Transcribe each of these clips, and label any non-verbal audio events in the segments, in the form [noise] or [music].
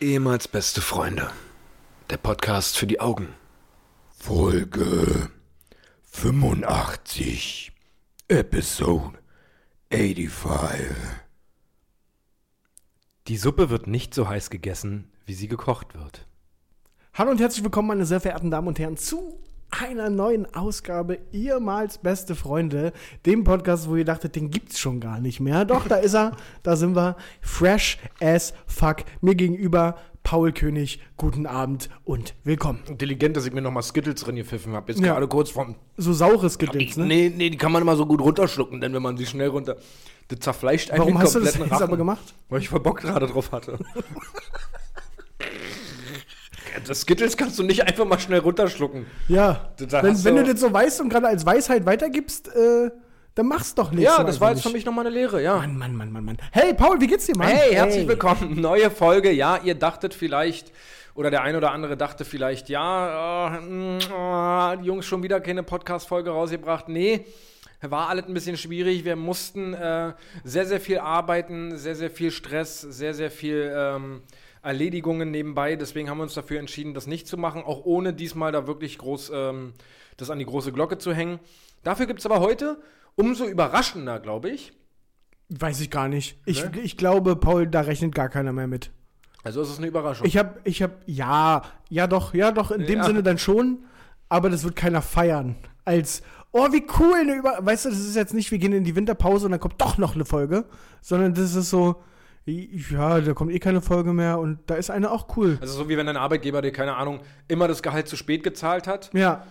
Ehemals beste Freunde. Der Podcast für die Augen. Folge 85. Episode 85. Die Suppe wird nicht so heiß gegessen, wie sie gekocht wird. Hallo und herzlich willkommen, meine sehr verehrten Damen und Herren, zu einer neuen Ausgabe ehemals beste Freunde, dem Podcast, wo ihr dachtet, den gibt's schon gar nicht mehr. Doch, da ist er, [laughs] da sind wir, fresh as fuck. Mir gegenüber Paul König, guten Abend und willkommen. Intelligent, dass ich mir nochmal Skittles drin gepfiffen habe. Jetzt Ja. gerade kurz vorm. So saures Skittles, ne? Nee, nee, die kann man immer so gut runterschlucken, denn wenn man sie schnell runter. Das zerfleischt einen Warum hast du das jetzt Rachen. aber gemacht? Weil ich voll Bock gerade drauf hatte. [laughs] das Skittles kannst du nicht einfach mal schnell runterschlucken. Ja. Wenn wenn du- das so weißt und gerade als Weisheit weitergibst, äh, dann mach's doch nicht. Ja, das war jetzt für mich nochmal eine Lehre, ja. Mann, Mann, Mann, Mann, Mann. Hey, Paul, wie geht's dir, Mann? Hey, herzlich willkommen. [laughs] Neue Folge. Ja, ihr dachtet vielleicht, oder der ein oder andere dachte vielleicht, ja, mh, äh, die Jungs schon wieder keine Podcast-Folge rausgebracht. Nee, war alles ein bisschen schwierig. Wir mussten äh, sehr, sehr viel arbeiten, sehr, sehr viel Stress, sehr, sehr viel ähm, Erledigungen nebenbei. Deswegen haben wir uns dafür entschieden, das nicht zu machen, auch ohne diesmal da wirklich groß ähm, das an die große Glocke zu hängen. Dafür gibt es aber heute umso überraschender, glaube ich. Weiß ich gar nicht. Ich, Ne? ich glaube, Paul, da rechnet gar keiner mehr mit. Also es ist eine Überraschung. Ich hab, ich hab, ja, ja doch, ja doch, in dem Ja. Sinne dann schon, aber das wird keiner feiern. Als, oh, wie cool, eine Über weißt du, das ist jetzt nicht, wir gehen in die Winterpause und dann kommt doch noch eine Folge, sondern das ist so, ja, da kommt eh keine Folge mehr und da ist eine auch cool. Also so wie wenn dein Arbeitgeber dir, keine Ahnung, immer das Gehalt zu spät gezahlt hat. Ja.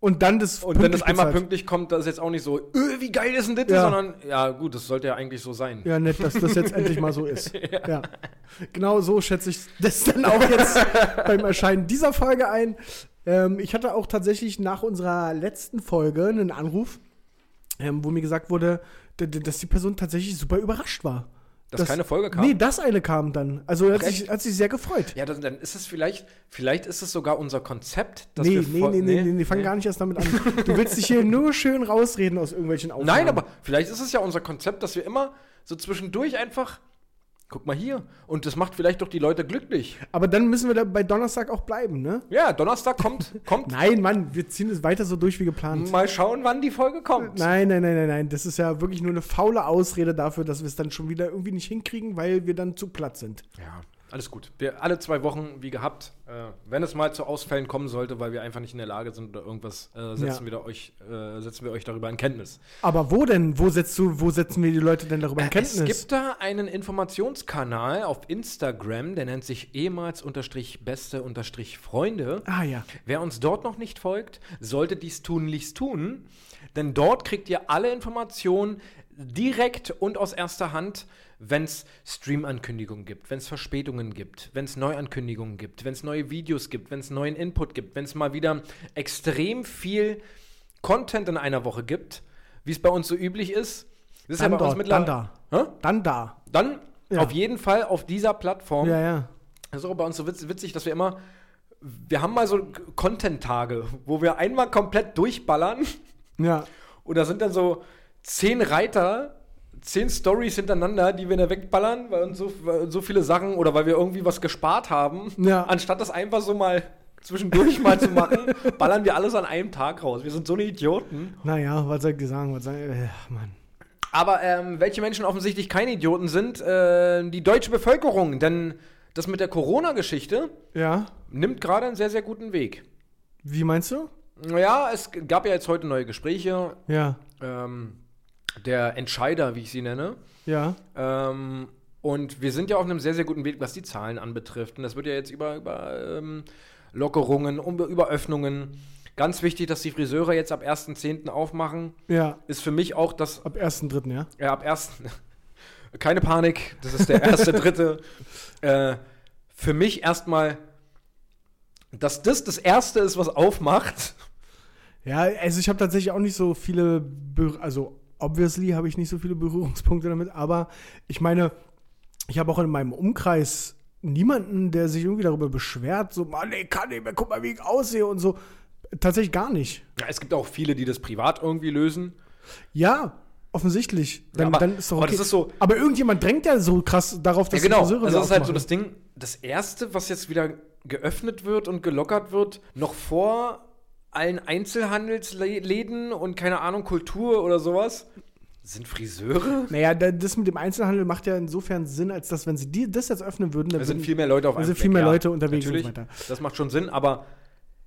Und dann das Und wenn das einmal bezahlt. pünktlich kommt, das ist jetzt auch nicht so, öh, wie geil ist denn das? Ja. Sondern, ja gut, das sollte ja eigentlich so sein. Ja, nett, dass das jetzt endlich mal so ist. [laughs] Ja. Genau so schätze ich das dann auch jetzt [laughs] beim Erscheinen dieser Folge ein. Ähm, ich hatte auch tatsächlich nach unserer letzten Folge einen Anruf, ähm, wo mir gesagt wurde, dass die Person tatsächlich super überrascht war. Dass keine Folge kam? Nee, dass eine kam dann. Also hat sich, hat sich sehr gefreut. Ja, dann, dann ist es vielleicht, vielleicht ist es sogar unser Konzept, dass nee, wir nee, nee, nee, nee, nee, fang gar nicht erst damit an. Du willst dich hier [laughs] nur schön rausreden aus irgendwelchen Aufnahmen. Nein, aber vielleicht ist es ja unser Konzept, dass wir immer so zwischendurch einfach, guck mal hier, und das macht vielleicht doch die Leute glücklich. Aber dann müssen wir da bei Donnerstag auch bleiben, ne? Ja, Donnerstag kommt, [laughs] kommt. Nein, Mann, wir ziehen es weiter so durch wie geplant. Mal schauen, wann die Folge kommt. Nein, nein, nein, nein, nein. Das ist ja wirklich nur eine faule Ausrede dafür, dass wir es dann schon wieder irgendwie nicht hinkriegen, weil wir dann zu platt sind. Ja, alles gut. Wir alle zwei Wochen, wie gehabt, äh, wenn es mal zu Ausfällen kommen sollte, weil wir einfach nicht in der Lage sind oder irgendwas, äh, setzen, Ja. wir euch, äh, setzen wir euch darüber in Kenntnis. Aber wo denn? Wo setzt du, wo setzen wir die Leute denn darüber in Kenntnis? Es gibt da einen Informationskanal auf Instagram, der nennt sich ehemals unterstrich beste unterstrich Freunde. ah ja. Wer uns dort noch nicht folgt, sollte dies tunlichst tun, denn dort kriegt ihr alle Informationen direkt und aus erster Hand, wenn es Stream-Ankündigungen gibt, wenn es Verspätungen gibt, wenn es Neuankündigungen gibt, wenn es neue Videos gibt, wenn es neuen Input gibt, wenn es mal wieder extrem viel Content in einer Woche gibt, wie es bei uns so üblich ist. Das ist Dann ja bei uns mittlerweile. dann da. Hä? Dann da. Dann Ja. auf jeden Fall auf dieser Plattform. Ja, ja. Das ist auch bei uns so witz, witzig, dass wir immer, wir haben mal so Content-Tage, wo wir einmal komplett durchballern Ja. und da sind dann so zehn Reiter, zehn Stories hintereinander, die wir da wegballern, weil uns so, weil so viele Sachen oder weil wir irgendwie was gespart haben. Ja. Anstatt das einfach so mal zwischendurch mal zu machen, [laughs] ballern wir alles an einem Tag raus. Wir sind so eine Idioten. Naja, was soll ich dir sagen? Was soll ich, äh, Mann. Aber ähm, welche Menschen offensichtlich keine Idioten sind, äh, die deutsche Bevölkerung. Denn das mit der Corona-Geschichte Ja. nimmt gerade einen sehr, sehr guten Weg. Wie meinst du? Ja, es gab ja jetzt heute neue Gespräche. Ja. Ähm, der Entscheider, wie ich sie nenne. Ja. Ähm, und wir sind ja auf einem sehr, sehr guten Weg, was die Zahlen anbetrifft. Und das wird ja jetzt über, über ähm, Lockerungen, um, über Öffnungen. Ganz wichtig, dass die Friseure jetzt ab 1.10. aufmachen. Ja. Ist für mich auch das Ab 1.3., ja. Ja, ab 1. [laughs] Keine Panik, das ist der erste, [laughs] dritte. Äh, für mich erstmal, dass das das erste ist, was aufmacht. Ja, also ich habe tatsächlich auch nicht so viele, Be also obviously habe ich nicht so viele Berührungspunkte damit, aber ich meine, ich habe auch in meinem Umkreis niemanden, der sich irgendwie darüber beschwert, so, Mann, ich kann nicht mehr, guck mal, wie ich aussehe und so. Tatsächlich gar nicht. Ja, es gibt auch viele, die das privat irgendwie lösen. Ja, offensichtlich. Dann, aber- dann ist doch aber okay. das ist so- aber irgendjemand drängt ja so krass darauf, Ja, dass genau. die Friseure Also das ist halt so das Ding. das erste, was jetzt wieder geöffnet wird und gelockert wird, noch vor allen Einzelhandelsläden und keine Ahnung, Kultur oder sowas, sind Friseure. Naja, da- das mit dem Einzelhandel macht ja insofern Sinn, als dass, wenn sie die, das jetzt öffnen würden, dann Da sind viel mehr Leute auf einem sind viel mehr ja, Leute unterwegs und natürlich, so weiter. Das macht schon Sinn, aber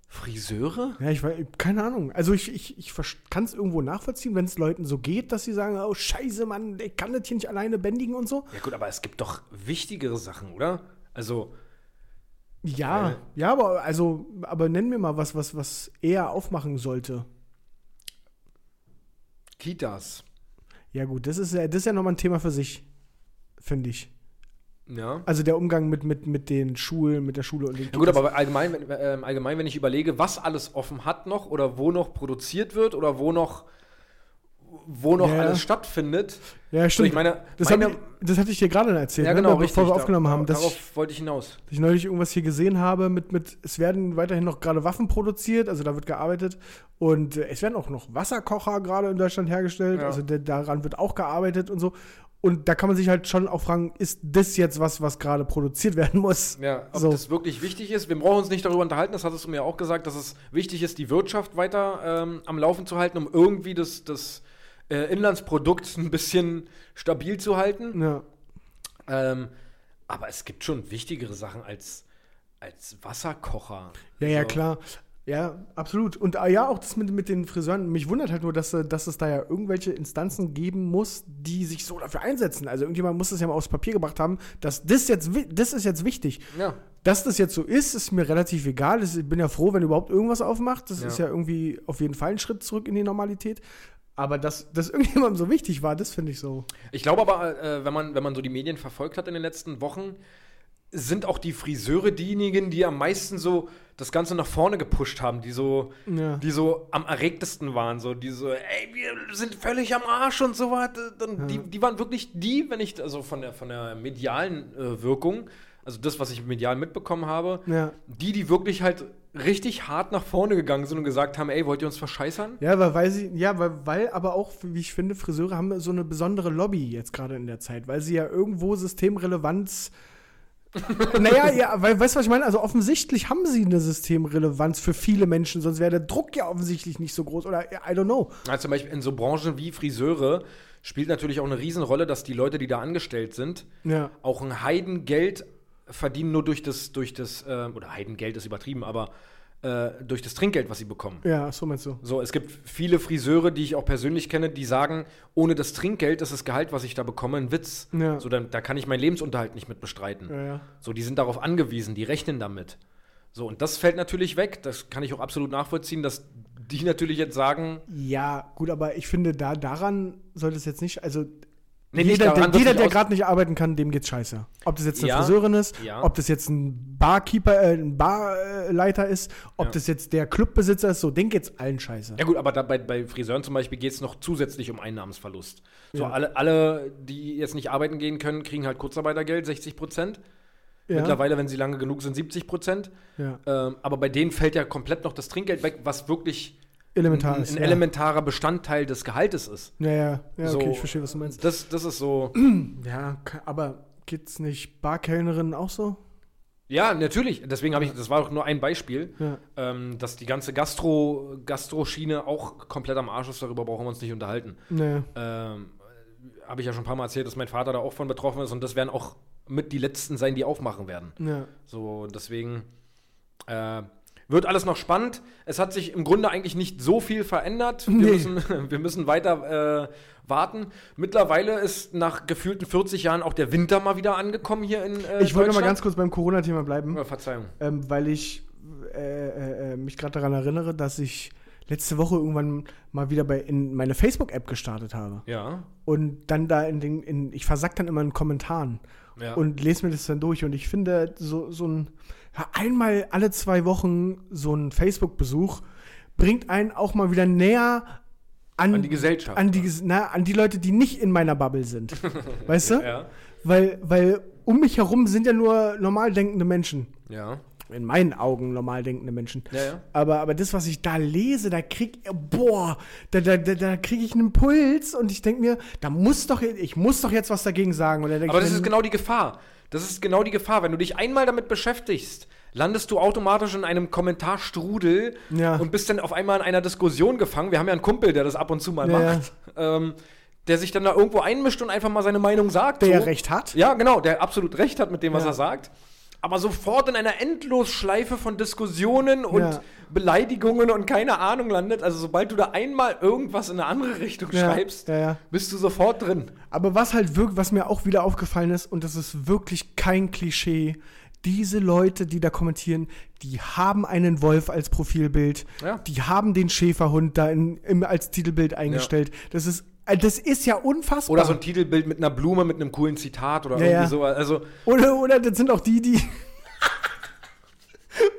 Friseure? Ja, ich weiß, keine Ahnung. Also ich, ich, ich kann es irgendwo nachvollziehen, wenn es Leuten so geht, dass sie sagen, oh scheiße, Mann, ich kann das hier nicht alleine bändigen und so. Ja gut, aber es gibt doch wichtigere Sachen, oder? Also, Ja, Weil- ja, aber also, aber nenn mir mal was, was, was eher aufmachen sollte. Kitas. Ja, gut, das ist ja, das ist ja nochmal ein Thema für sich, finde ich. Ja. Also der Umgang mit, mit, mit den Schulen, mit der Schule und den Ja gut, aber allgemein, wenn- ähm, allgemein, wenn ich überlege, was alles offen hat noch oder wo noch produziert wird oder wo noch, wo noch Ja. alles stattfindet. Ja, So, stimmt. ich meine, das, meine- ich, das hatte ich dir gerade erzählt, ja ne, genau, bevor richtig. wir aufgenommen da- haben, dass ich, darauf wollte ich hinaus. dass ich neulich irgendwas hier gesehen habe mit, mit, es werden weiterhin noch gerade Waffen produziert, also da wird gearbeitet und äh, es werden auch noch Wasserkocher gerade in Deutschland hergestellt, Ja. also der, daran wird auch gearbeitet und so. Und da kann man sich halt schon auch fragen, ist das jetzt was, was gerade produziert werden muss? Ja, ob So. das wirklich wichtig ist. Wir brauchen uns nicht darüber unterhalten, das hattest du mir auch gesagt, dass es wichtig ist, die Wirtschaft weiter ähm, am Laufen zu halten, um irgendwie das, das äh, Inlandsprodukt [laughs] ein bisschen stabil zu halten. Ja. Ähm, aber es gibt schon wichtigere Sachen als, als Wasserkocher. Ja, ja, Also, klar. Ja, absolut. Und ah, ja, auch das mit, mit den Friseuren. Mich wundert halt nur, dass, äh, dass es da ja irgendwelche Instanzen geben muss, die sich so dafür einsetzen. Also irgendjemand muss das ja mal aufs Papier gebracht haben, dass das jetzt, das ist jetzt wichtig. Ja. Dass das jetzt so ist, ist mir relativ egal. Ich bin ja froh, wenn überhaupt irgendwas aufmacht. Das Ja. ist ja irgendwie auf jeden Fall ein Schritt zurück in die Normalität. Aber dass das irgendjemandem so wichtig war, das finde ich so. Ich glaube aber, äh, wenn, man, wenn man so die Medien verfolgt hat in den letzten Wochen, sind auch die Friseure diejenigen, die am meisten so das Ganze nach vorne gepusht haben, die so, Ja. die so am erregtesten waren, so die so, ey, wir sind völlig am Arsch und so weiter. Dann, die, die waren wirklich die, wenn ich, also von der, von der medialen äh, Wirkung, also das, was ich medial mitbekommen habe, Ja. die, die wirklich halt richtig hart nach vorne gegangen sind und gesagt haben, ey, wollt ihr uns verscheißern? Ja, weil, weil sie, ja, weil, weil aber auch, wie ich finde, Friseure haben so eine besondere Lobby jetzt gerade in der Zeit, weil sie ja irgendwo Systemrelevanz. [laughs] naja, ja, weil, weißt du, was ich meine? Also offensichtlich haben sie eine Systemrelevanz für viele Menschen, sonst wäre der Druck ja offensichtlich nicht so groß. Oder I don't know. Also zum Beispiel in so Branchen wie Friseure spielt natürlich auch eine Riesenrolle, dass die Leute, die da angestellt sind, Ja. auch ein Heidengeld verdienen nur durch das, durch das, ähm, oder Heidengeld ist übertrieben, aber äh, durch das Trinkgeld, was sie bekommen. Ja, so meinst du. So, es gibt viele Friseure, die ich auch persönlich kenne, die sagen, ohne das Trinkgeld ist das Gehalt, was ich da bekomme, ein Witz. Ja. So, dann, da kann ich meinen Lebensunterhalt nicht mit bestreiten. Ja, ja. So, die sind darauf angewiesen, die rechnen damit. So, und das fällt natürlich weg. Das kann ich auch absolut nachvollziehen, dass die [laughs] natürlich jetzt sagen, Ja, gut, aber ich finde, da daran sollte es jetzt nicht, also Nee, jeder, daran, der, jeder, der gerade nicht arbeiten kann, dem geht's scheiße. Ob das jetzt eine Ja, Friseurin ist, ja. ob das jetzt ein Barkeeper, äh, ein Barleiter ist, ob Ja. das jetzt der Clubbesitzer ist, so, dem geht's allen scheiße. Ja gut, aber da bei, bei Friseuren zum Beispiel geht es noch zusätzlich um Einnahmensverlust. So alle, alle, die jetzt nicht arbeiten gehen können, kriegen halt Kurzarbeitergeld, 60 Prozent. Mittlerweile, wenn sie lange genug sind, 70 Prozent. Ähm, aber bei denen fällt ja komplett noch das Trinkgeld weg, was wirklich Elementar ein, ist. ein ja. elementarer Bestandteil des Gehaltes ist. Ja, ja, ja, So. okay, ich verstehe, was du meinst. Das, das ist so. [clears throat] Ja, aber geht's nicht Barkellnerinnen auch so? Ja, natürlich. Deswegen habe ich, das war auch nur ein Beispiel, Ja. ähm, dass die ganze Gastro, Gastro-Schiene auch komplett am Arsch ist. Darüber brauchen wir uns nicht unterhalten. Nee. ähm, habe ich ja schon ein paar Mal erzählt, dass mein Vater da auch von betroffen ist und das werden auch mit die letzten sein, die aufmachen werden. Ja. So, deswegen äh, wird alles noch spannend. Es hat sich im Grunde eigentlich nicht so viel verändert. Wir, Nee. müssen, [laughs] wir müssen weiter äh, warten. Mittlerweile ist nach gefühlten 40 Jahren auch der Winter mal wieder angekommen hier in äh, Ich wollte mal ganz kurz beim Corona-Thema bleiben. Oh, Verzeihung. ähm, weil ich äh, äh, äh, mich gerade daran erinnere, dass ich letzte Woche irgendwann mal wieder bei in meine Facebook-App gestartet habe. Ja. Und dann da in den, in, ich versack dann immer in Kommentaren ja. und lese mir das dann durch. Und ich finde, so, so ein einmal alle zwei Wochen so ein Facebook-Besuch bringt einen auch mal wieder näher an, An die Gesellschaft. an die, na, an die Leute, die nicht in meiner Bubble sind. [laughs] weißt du? ja. Weil, weil um mich herum sind ja nur normal denkende Menschen. Ja. In meinen Augen normal denkende Menschen. Ja, ja. Aber, aber das, was ich da lese, da krieg boah, da, da, da, da kriege ich einen Puls und ich denke mir, da muss doch, ich muss doch jetzt was dagegen sagen. Aber ich, das ist genau die Gefahr. Das ist genau die Gefahr. Wenn du dich einmal damit beschäftigst, landest du automatisch in einem Kommentarstrudel Ja. und bist dann auf einmal in einer Diskussion gefangen. Wir haben ja einen Kumpel, der das ab und zu mal macht, ähm, der sich dann da irgendwo einmischt und einfach mal seine Meinung sagt. der so. recht hat. Ja, genau, der absolut recht hat mit dem, was er sagt. Aber sofort in einer Endlosschleife von Diskussionen und Ja. Beleidigungen und keine Ahnung landet. Also sobald du da einmal irgendwas in eine andere Richtung Ja, schreibst, ja, bist du sofort drin. Aber was halt wirklich, was mir auch wieder aufgefallen ist, und das ist wirklich kein Klischee, diese Leute, die da kommentieren, die haben einen Wolf als Profilbild, die haben den Schäferhund da in, im, als Titelbild eingestellt. Das ist, das ist ja unfassbar. Oder so ein Titelbild mit einer Blume, mit einem coolen Zitat oder Ja, irgendwie ja. sowas. Also, Oder, oder das sind auch die, die. [laughs]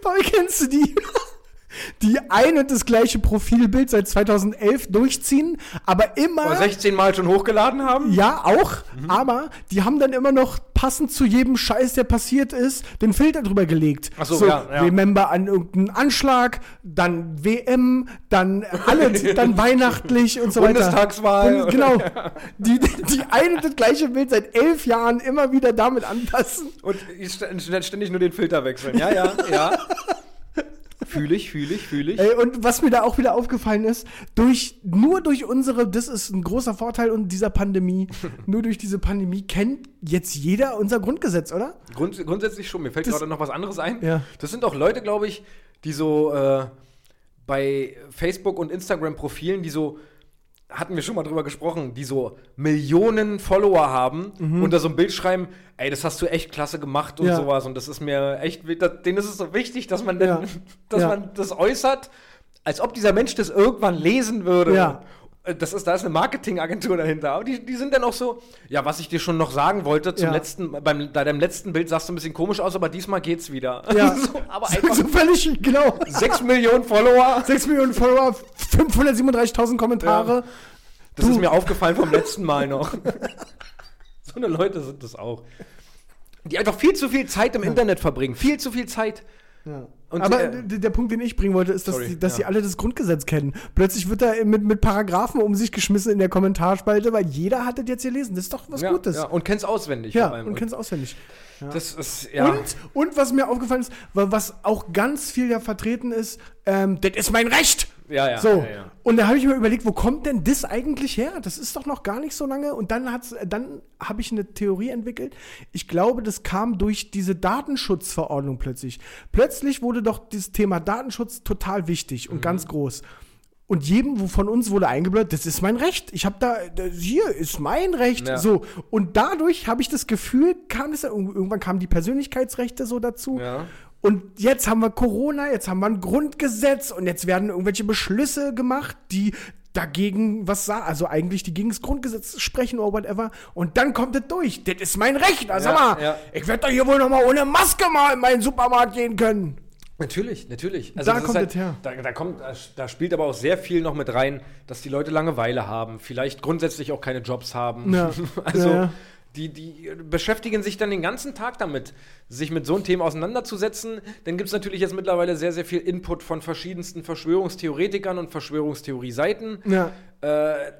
Paul, kennst du die? Die ein und das gleiche Profilbild seit 2011 durchziehen, aber immer. oder 16 Mal schon hochgeladen haben? Ja, auch, Mhm. aber die haben dann immer noch passend zu jedem Scheiß, der passiert ist, den Filter drüber gelegt. Ach so, ja, ja. Remember an irgendeinen Anschlag, dann WM, dann alles, [laughs] dann weihnachtlich und so weiter. Bundestagswahl. Und, genau. [laughs] Die, die ein und das gleiche Bild seit elf Jahren immer wieder damit anpassen. Und st- ständig nur den Filter wechseln. Ja, ja, ja. [laughs] Fühle ich, fühle ich, fühle ich. Ey, und was mir da auch wieder aufgefallen ist, durch, nur durch unsere, das ist ein großer Vorteil und dieser Pandemie, [laughs] nur durch diese Pandemie kennt jetzt jeder unser Grundgesetz, oder? Grund, grundsätzlich schon. Mir fällt Das- gerade noch was anderes ein. Ja. Das sind auch Leute, glaube ich, die so äh, bei Facebook und Instagram-Profilen, die so, hatten wir schon mal drüber gesprochen, die so Millionen Follower haben und da so ein Bild schreiben, ey, das hast du echt klasse gemacht und Mhm. Ja. sowas. Und das ist mir echt, das, denen ist es so wichtig, dass man, denn, Ja. [laughs] dass Ja. man das äußert, als ob dieser Mensch das irgendwann lesen würde. Ja. Äh, Das ist, da ist eine Marketingagentur dahinter. Aber die, die sind dann auch so, ja, was ich dir schon noch sagen wollte, zum Ja. letzten, beim, bei deinem letzten Bild sahst du ein bisschen komisch aus, aber diesmal geht's wieder. Ja. [laughs] so, aber So, einfach so völlig, genau. 6 Millionen Follower. 6 Millionen Follower, 537.000 Kommentare. Das Du- ist mir aufgefallen vom letzten Mal noch. [laughs] so eine Leute sind das auch. Die einfach viel zu viel Zeit im Internet verbringen. Viel zu viel Zeit. Ja. Und, Aber äh, der Punkt, den ich bringen wollte, ist, dass, sorry, die, dass ja. sie alle das Grundgesetz kennen. Plötzlich wird da mit, mit Paragraphen um sich geschmissen in der Kommentarspalte, weil jeder hat das jetzt gelesen. Das ist doch was ja, Gutes. ja, und kennst auswendig Ja, vor allem. und kennst auswendig. Das ist, ja. Und, und was mir aufgefallen ist, wa- was auch ganz viel ja vertreten ist, ähm, das ist mein Recht. Ja, ja, So. ja, ja. Und da habe ich mir überlegt, wo kommt denn das eigentlich her? Das ist doch noch gar nicht so lange. Und dann, hat's- dann habe ich eine Theorie entwickelt. Ich glaube, das kam durch diese Datenschutzverordnung plötzlich. Plötzlich wurde doch das Thema Datenschutz total wichtig und ganz groß. Und jedem wo von uns wurde eingebläut, das ist mein Recht. Ich habe da, das hier ist mein Recht. Ja. So. Und dadurch habe ich das Gefühl, kam es, irgendwann kamen die Persönlichkeitsrechte so dazu. Ja. Und jetzt haben wir Corona, jetzt haben wir ein Grundgesetz und jetzt werden irgendwelche Beschlüsse gemacht, die dagegen was sagen, also eigentlich die gegen das Grundgesetz sprechen oder whatever. Und dann kommt es durch. Das ist mein Recht. Also Ja, sag mal, ich werde doch hier wohl noch mal ohne Maske mal in meinen Supermarkt gehen können. Natürlich, natürlich. Da das ist kommt es her. Da, da, kommt, da spielt aber auch sehr viel noch mit rein, dass die Leute Langeweile haben, vielleicht grundsätzlich auch keine Jobs haben. Ja. [laughs] Also ja. Die, die beschäftigen sich dann den ganzen Tag damit, sich mit so einem Thema auseinanderzusetzen. Dann gibt es natürlich jetzt mittlerweile sehr, sehr viel Input von verschiedensten Verschwörungstheoretikern und Verschwörungstheorie-Seiten. Ja. Äh,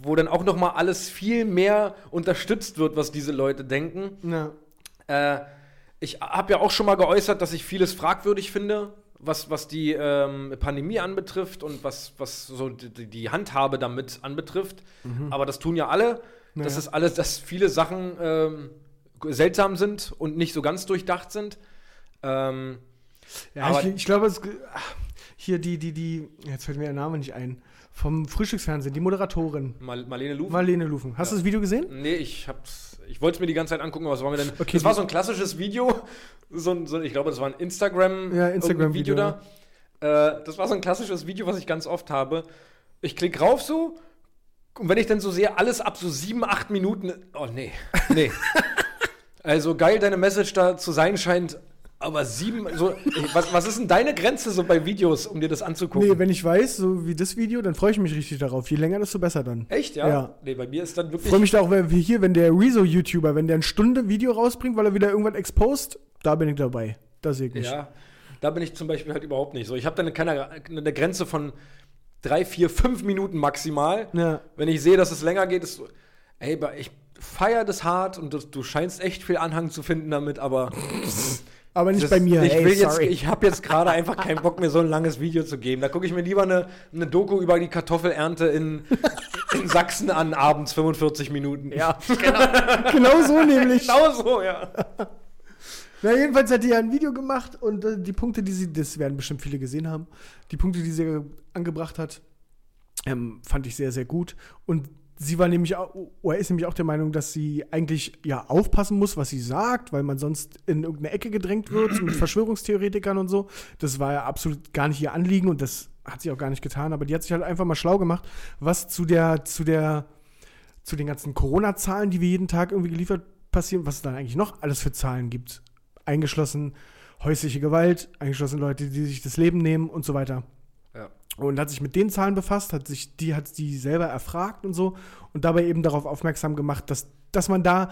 wo dann auch noch mal alles viel mehr unterstützt wird, was diese Leute denken. Ja. Äh, ich habe ja auch schon mal geäußert, dass ich vieles fragwürdig finde, was, was die ähm, Pandemie anbetrifft und was, was so die, die Handhabe damit anbetrifft. Aber das tun ja alle. Das Naja. ist alles, dass viele Sachen ähm, seltsam sind und nicht so ganz durchdacht sind. Ähm, Ja, ich, ich glaube, es, ach, hier die, die, die, jetzt fällt mir der Name nicht ein, vom Frühstücksfernsehen, die Moderatorin, Mar Marlene Lufen. Marlene Lufen. Hast du das Video gesehen? Nee, ich hab's. Ich wollte es mir die ganze Zeit angucken, aber was war mir denn? Okay, das war so ein klassisches Video. So ein, so, ich glaube, das war ein Instagram, Ja, Instagram-Video, irgendein da. Äh, das war so ein klassisches Video, was ich ganz oft habe. Ich klicke rauf so. Und wenn ich dann so sehe, alles ab so sieben, acht Minuten. Oh, nee. Nee. [laughs] also geil, deine Message da zu sein scheint. Aber sieben. So, was, was ist denn deine Grenze so bei Videos, um dir das anzugucken? Nee, wenn ich weiß, so wie das Video, dann freue ich mich richtig darauf. Je länger, desto besser dann. Echt, ja? Ja. Nee, bei mir ist dann wirklich. Ich freue mich da auch, wenn, wie hier, wenn der Rezo-YouTuber, wenn der eine Stunde Video rausbringt, weil er wieder irgendwas exposed, da bin ich dabei. da sehe ich nicht. Ja, da bin ich zum Beispiel halt überhaupt nicht so. Ich habe dann keine, eine Grenze von drei, vier, fünf Minuten maximal. Ja. Wenn ich sehe, dass es länger geht, ist so, ey, ich feiere das hart und das, du scheinst echt viel Anhang zu finden damit, aber [laughs] Aber nicht das, bei mir. ich jetzt, ich habe jetzt gerade einfach keinen Bock mir so ein langes Video zu geben. Da gucke ich mir lieber eine, eine Doku über die Kartoffelernte in, in Sachsen an, abends 45 Minuten. Ja, [laughs] genau so nämlich. genau so, ja. [laughs] Na, jedenfalls hat die ja ein Video gemacht und äh, die Punkte, die sie, das werden bestimmt viele gesehen haben, die Punkte, die sie angebracht hat, ähm, fand ich sehr, sehr gut. Und sie war nämlich auch, oder ist nämlich auch der Meinung, dass sie eigentlich ja aufpassen muss, was sie sagt, weil man sonst in irgendeine Ecke gedrängt wird mit [clears throat] Verschwörungstheoretikern und so. Das war ja absolut gar nicht ihr Anliegen und das hat sie auch gar nicht getan. Aber die hat sich halt einfach mal schlau gemacht, was zu der, zu der, zu den ganzen Corona-Zahlen, die wir jeden Tag irgendwie geliefert passieren, was es dann eigentlich noch alles für Zahlen gibt. Eingeschlossen häusliche Gewalt, eingeschlossen Leute, die sich das Leben nehmen und so weiter. Und hat sich mit den Zahlen befasst, hat sich die, hat die selber erfragt und so und dabei eben darauf aufmerksam gemacht, dass, dass man da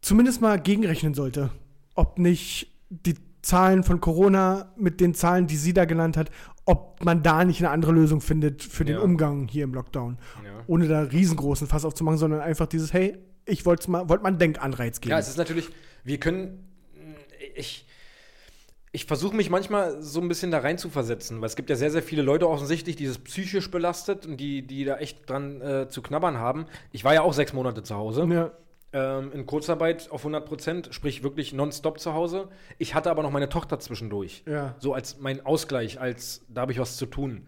zumindest mal gegenrechnen sollte. Ob nicht die Zahlen von Corona mit den Zahlen, die sie da genannt hat, ob man da nicht eine andere Lösung findet für den Ja. Umgang hier im Lockdown. Ja. Ohne da riesengroßen Fass aufzumachen, sondern einfach dieses, hey, ich wollte mal, wollte mal einen Denkanreiz geben. Ja, es ist natürlich, wir können, ich, ich versuche mich manchmal so ein bisschen da rein zu versetzen, weil es gibt ja sehr, sehr viele Leute offensichtlich, die das psychisch belastet und die, die da echt dran äh, zu knabbern haben. Ich war ja auch sechs Monate zu Hause, ja, ähm, in Kurzarbeit auf 100 Prozent, sprich wirklich nonstop zu Hause. Ich hatte aber noch meine Tochter zwischendurch. ja. So als mein Ausgleich, als da habe ich was zu tun.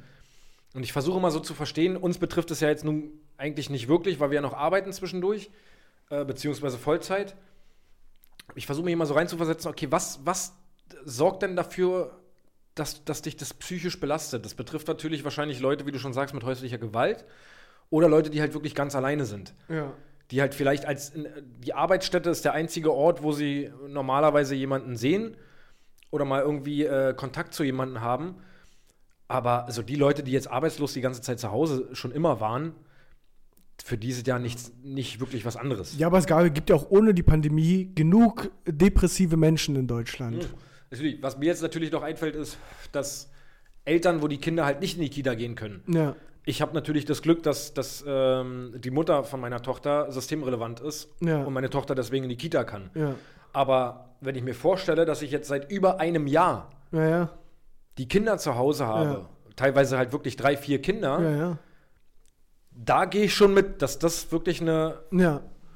Und ich versuche mal so zu verstehen, uns betrifft es ja jetzt nun eigentlich nicht wirklich, weil wir ja noch arbeiten zwischendurch, äh, beziehungsweise Vollzeit. Ich versuche mich immer so reinzuversetzen, okay, was, was sorgt denn dafür, dass, dass dich das psychisch belastet? Das betrifft natürlich wahrscheinlich Leute, wie du schon sagst, mit häuslicher Gewalt oder Leute, die halt wirklich ganz alleine sind ja. die halt vielleicht als die Arbeitsstätte ist der einzige Ort, wo sie normalerweise jemanden sehen oder mal irgendwie äh, Kontakt zu jemandem haben. Aber also die Leute, die jetzt arbeitslos die ganze Zeit zu Hause schon immer waren, für die ist ja nichts, nicht wirklich was anderes. Ja, aber es gab, gibt ja auch ohne die Pandemie genug depressive Menschen in Deutschland. Natürlich, was mir jetzt natürlich noch einfällt, ist, dass Eltern, wo die Kinder halt nicht in die Kita gehen können. Ja, Ich habe natürlich das Glück, dass, dass ähm, die Mutter von meiner Tochter systemrelevant ist Ja. und meine Tochter deswegen in die Kita kann. ja, Aber wenn ich mir vorstelle, dass ich jetzt seit über einem Jahr ja, die Kinder zu Hause habe, teilweise halt wirklich drei, vier Kinder, da gehe ich schon mit, dass das wirklich eine.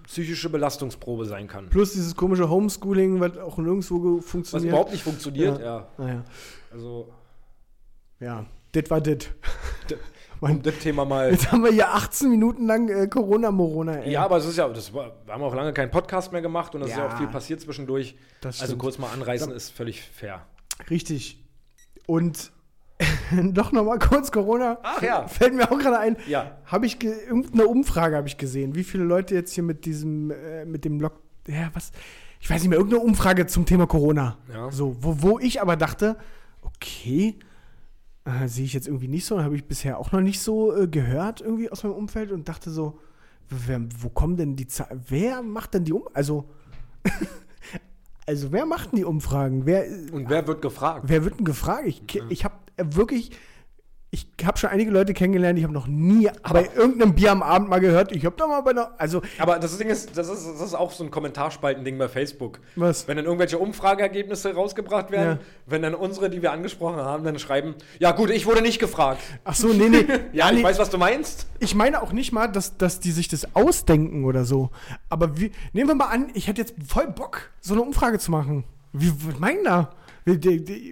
Psychische Belastungsprobe sein kann. Plus dieses komische Homeschooling, was auch nirgendwo ge- Was funktioniert. überhaupt nicht funktioniert, Ja. ja. Naja, Also, ja, das war das. [laughs] um das Thema mal. Jetzt haben wir hier 18 Minuten lang äh, Corona-Morona. Ja, aber es ist ja, das war, wir haben auch lange keinen Podcast mehr gemacht und es ist ja Ja. auch viel passiert zwischendurch. Das Also kurz mal anreißen ist völlig fair. Richtig. Und [laughs] doch noch mal kurz Corona. Ach ja. Fällt mir auch gerade ein. Ja. Habe ich ge- irgendeine Umfrage habe ich gesehen, wie viele Leute jetzt hier mit diesem äh, mit dem Lock ja, was ich weiß nicht mehr irgendeine Umfrage zum Thema Corona. Ja. So, wo, wo ich aber dachte, okay, äh, sehe ich jetzt irgendwie nicht so, habe ich bisher auch noch nicht so äh, gehört irgendwie aus meinem Umfeld und dachte so, wer, wo kommen denn die Zahlen? Wer macht denn die um also [laughs] also wer macht denn die Umfragen? Wer Und wer wird gefragt? Wer wird denn gefragt? Ich, ke- ich habe wirklich, ich habe schon einige Leute kennengelernt, ich habe noch nie bei irgendeinem Bier am Abend mal gehört. Ich habe da mal bei einer, also Aber das Ding ist, das ist, das ist auch so ein Kommentarspalten-Ding bei Facebook. Was? Wenn dann irgendwelche Umfrageergebnisse rausgebracht werden, Ja. wenn dann unsere, die wir angesprochen haben, dann schreiben, ja gut, ich wurde nicht gefragt. ach so, nee, nee. [laughs] Ja, nee, ich weiß, was du meinst. ich meine auch nicht mal, dass, dass die sich das ausdenken oder so. Aber wie, nehmen wir mal an, ich hätte jetzt voll Bock, so eine Umfrage zu machen. Wie, was meinen da?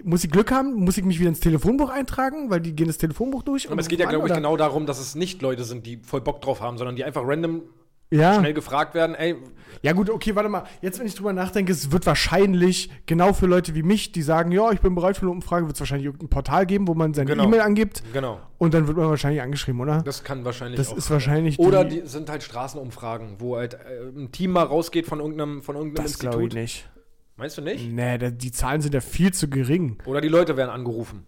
Muss ich Glück haben? Muss ich mich wieder ins Telefonbuch eintragen? Weil die gehen das Telefonbuch durch? Aber es geht ja, glaube ich, oder? genau darum, dass es nicht Leute sind, die voll Bock drauf haben, sondern die einfach random ja. schnell gefragt werden, ey, Ja gut, okay, warte mal. Jetzt, wenn ich drüber nachdenke, es wird wahrscheinlich genau für Leute wie mich, die sagen, ja, ich bin bereit für eine Umfrage, wird es wahrscheinlich irgendein Portal geben, wo man seine Genau. E-Mail angibt genau. und dann wird man wahrscheinlich angeschrieben, oder? Das kann wahrscheinlich Das auch. ist wahrscheinlich Oder die- die sind halt Straßenumfragen, wo halt äh, ein Team mal rausgeht von irgendeinem, von irgendeinem das glaube ich Institut. nicht. Meinst du nicht? Nee, die Zahlen sind ja viel zu gering. Oder die Leute werden angerufen.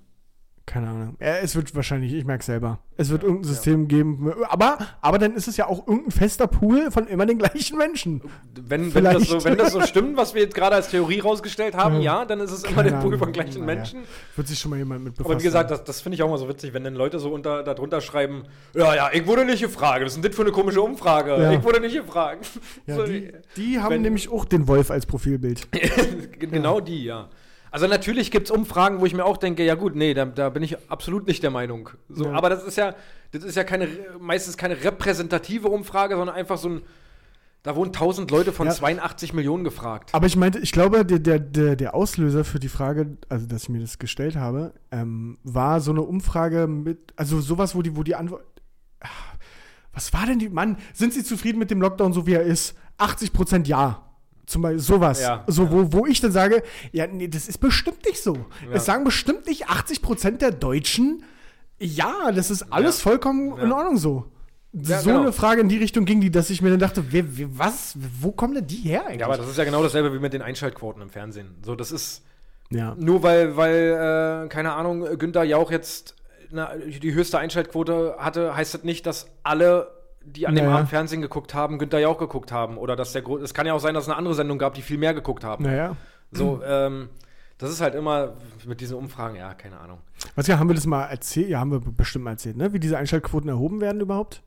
Keine Ahnung. Ja, es wird wahrscheinlich, ich merke selber. Es wird irgendein System geben. Aber, aber dann ist es ja auch irgendein fester Pool von immer den gleichen Menschen. Wenn, wenn, das so, wenn das so stimmt, was wir jetzt gerade als Theorie rausgestellt haben, Ja. ja, dann ist es immer der Pool von gleichen Naja. Menschen. Wird sich schon mal jemand mit befassen. Aber wie gesagt, das, das finde ich auch mal so witzig, wenn dann Leute so unter, darunter schreiben, ja, ja, ich wurde nicht gefragt, was ist denn das für eine komische Umfrage? Ja. Ich wurde nicht gefragt. ja, [laughs] So, die, die haben wenn- nämlich auch den Wolf als Profilbild. [laughs] genau die, ja. Also natürlich gibt es Umfragen, wo ich mir auch denke, ja gut, nee, da, da bin ich absolut nicht der Meinung. So, Ja. Aber das ist ja, das ist ja keine, meistens keine repräsentative Umfrage, sondern einfach so ein, da wurden 1000 Leute von Ja. 82 Millionen gefragt. Aber ich meinte, ich glaube, der, der, der, der Auslöser für die Frage, also dass ich mir das gestellt habe, ähm, war so eine Umfrage mit, also sowas, wo die, wo die Antwort. Ah, Was war denn die. Mann, sind Sie zufrieden mit dem Lockdown, so wie er ist? 80 Prozent ja. Zum Beispiel sowas. Ja, so, Wo, wo ich dann sage, ja, nee, das ist bestimmt nicht so. Ja. Es sagen bestimmt nicht 80 Prozent der Deutschen, ja, das ist alles Ja. vollkommen in Ja. Ordnung so. Ja, so genau. eine Frage in die Richtung ging die, dass ich mir dann dachte, wer, wer, was, wo kommen denn die her eigentlich? Ja, aber das ist ja genau dasselbe wie mit den Einschaltquoten im Fernsehen. So, das ist ja. nur weil, weil, äh, keine Ahnung, Günther Jauch jetzt na, die höchste Einschaltquote hatte, heißt das nicht, dass alle, die an dem Naja. Abend Fernsehen geguckt haben, Günther Jauch geguckt haben. Oder dass der Es kann ja auch sein, dass es eine andere Sendung gab, die viel mehr geguckt haben. Naja. So, ähm, das ist halt immer mit diesen Umfragen, ja, keine Ahnung. Was ja, haben wir das mal erzählt? Ja, haben wir bestimmt mal erzählt, ne? Wie diese Einschaltquoten erhoben werden überhaupt?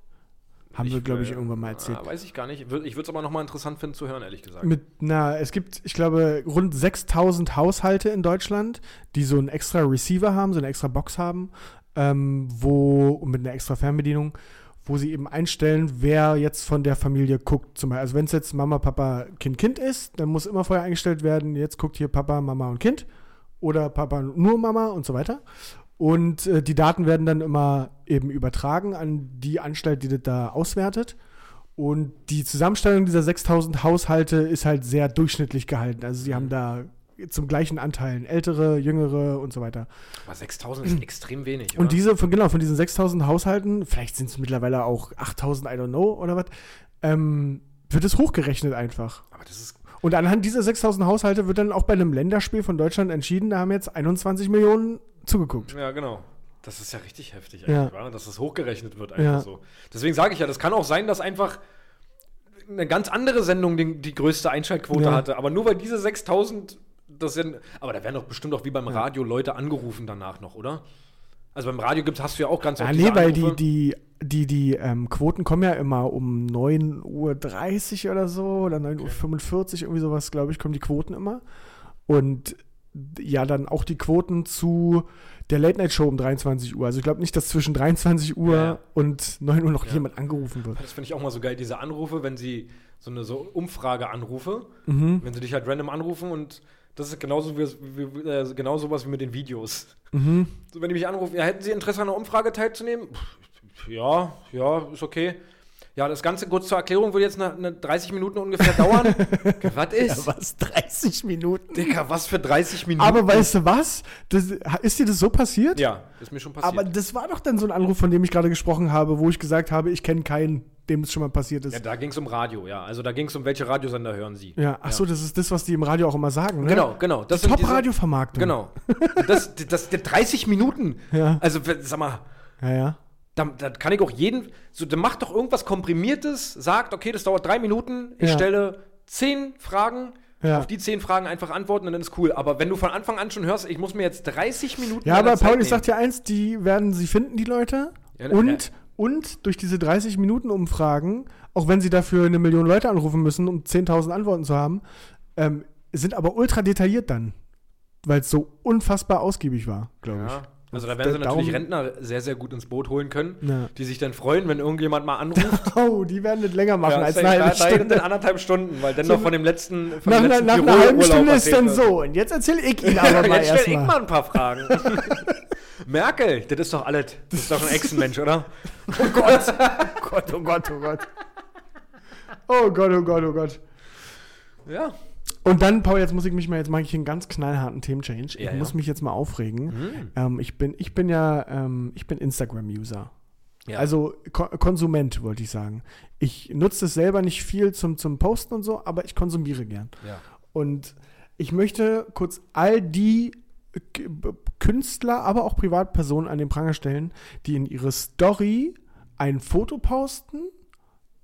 Haben wir, glaube ich, äh, irgendwann mal erzählt. ah, weiß ich gar nicht. Ich würde es aber nochmal interessant finden zu hören, ehrlich gesagt. Mit, na, es gibt, ich glaube, rund 6000 Haushalte in Deutschland, die so einen extra Receiver haben, so eine extra Box haben, ähm, wo, mit einer extra Fernbedienung, wo sie eben einstellen, wer jetzt von der Familie guckt. Zum Beispiel, also wenn es jetzt Mama, Papa, Kind, Kind ist, dann muss immer vorher eingestellt werden, jetzt guckt hier Papa, Mama und Kind oder Papa nur Mama und so weiter. Und äh, die Daten werden dann immer eben übertragen an die Anstalt, die das da auswertet. Und die Zusammenstellung dieser 6000 Haushalte ist halt sehr durchschnittlich gehalten. Also sie haben da zum gleichen Anteilen ältere, jüngere und so weiter. Aber 6000 ist extrem wenig. Und oder? diese, von, genau, von diesen 6000 Haushalten, vielleicht sind es mittlerweile auch 8000, I don't know, oder was, ähm, wird es hochgerechnet einfach. aber das ist. Und anhand dieser 6000 Haushalte wird dann auch bei einem Länderspiel von Deutschland entschieden, da haben jetzt 21 Millionen zugeguckt. Ja, genau. Das ist ja richtig heftig eigentlich, dass das hochgerechnet wird einfach Ja. so. Deswegen sage ich ja, das kann auch sein, dass einfach eine ganz andere Sendung die, die größte Einschaltquote Ja. hatte. Aber nur weil diese 6000, das sind, aber da werden doch bestimmt auch wie beim Radio Leute angerufen danach noch, oder? Also beim Radio gibt's, hast du ja auch ganz Ja, oft nee, diese weil die, Anrufe. die, die, die ähm, Quoten kommen ja immer um 9.30 Uhr oder so oder 9.45 Uhr, irgendwie sowas, glaube ich, kommen die Quoten immer. Und ja, dann auch die Quoten zu der Late-Night-Show um 23 Uhr. Also ich glaube nicht, dass zwischen 23 Uhr Ja, ja. und 9 Uhr noch Ja. jemand angerufen wird. Das finde ich auch mal so geil, diese Anrufe, wenn sie so eine so Umfrage-Anrufe, Mhm. wenn sie dich halt random anrufen und das ist genauso wie, wie, äh, genau sowas wie mit den Videos. Mhm. So, wenn die mich anrufen, ja, hätten Sie Interesse an einer Umfrage teilzunehmen? Pff, Ja, ja, ist okay. Ja, das Ganze kurz zur Erklärung würde jetzt eine, eine 30 Minuten ungefähr dauern. [laughs] was ist? Was? 30 Minuten? Dicker, was für 30 Minuten? Aber weißt du was? Das, ist dir das so passiert? ja, ist mir schon passiert. Aber das war doch dann so ein Anruf, von dem ich gerade gesprochen habe, wo ich gesagt habe, ich kenne keinen, dem es schon mal passiert ist. ja, da ging es um Radio, ja. Also da ging es um, welche Radiosender hören Sie. Ja, ach so, das ist das, was die im Radio auch immer sagen, ne? Genau, genau. Das Die Top-Radio-Vermarktung. Genau. [laughs] Das, das, das 30 Minuten. Ja. Also, sag mal, Ja, ja. da, da kann ich auch jeden, so, der macht doch irgendwas Komprimiertes, sagt, okay, das dauert drei Minuten, ich Ja. stelle zehn Fragen, Ja. auf die zehn Fragen einfach antworten und dann ist cool. Aber wenn du von Anfang an schon hörst, ich muss mir jetzt 30 Minuten Ja, aber Zeit Paul, ich nehmen. sag dir eins, die werden sie finden, die Leute. Ja, ne, und, ne. Und durch diese 30 Minuten Umfragen, auch wenn sie dafür eine Million Leute anrufen müssen, um 10.000 Antworten zu haben, ähm, sind aber ultra detailliert dann. Weil es so unfassbar ausgiebig war, glaube ich. Ja. Also da werden sie natürlich Rentner sehr, sehr gut ins Boot holen können, Ja. die sich dann freuen, wenn irgendjemand mal anruft. [laughs] Oh, die werden das länger machen Ja, als eine halbe Stunde. dann anderthalb Stunden, weil dann noch von dem letzten von Nach, dem letzten nach einer halben Stunde ist dann so. Und jetzt erzähle ich Ihnen [laughs] aber mal Jetzt stell ich mal ein paar Fragen. [laughs] Merkel, das ist doch alles. Das ist doch ein Echsenmensch, oder? [laughs] Oh Gott. oh Gott, oh Gott, oh Gott. Oh Gott, oh Gott, oh Gott. Ja. Und dann, Paul, jetzt muss ich mich mal, jetzt mache ich einen ganz knallharten Themenchange. Ich Ja, ja. muss mich jetzt mal aufregen. Mhm. Ähm, ich bin, ich bin ja, ähm, ich bin Instagram-User. ja. Also Ko Konsument, wollte ich sagen. Ich nutze es selber nicht viel zum, zum Posten und so, aber ich konsumiere gern. ja. Und ich möchte kurz all die Künstler, aber auch Privatpersonen an den Pranger stellen, die in ihre Story ein Foto posten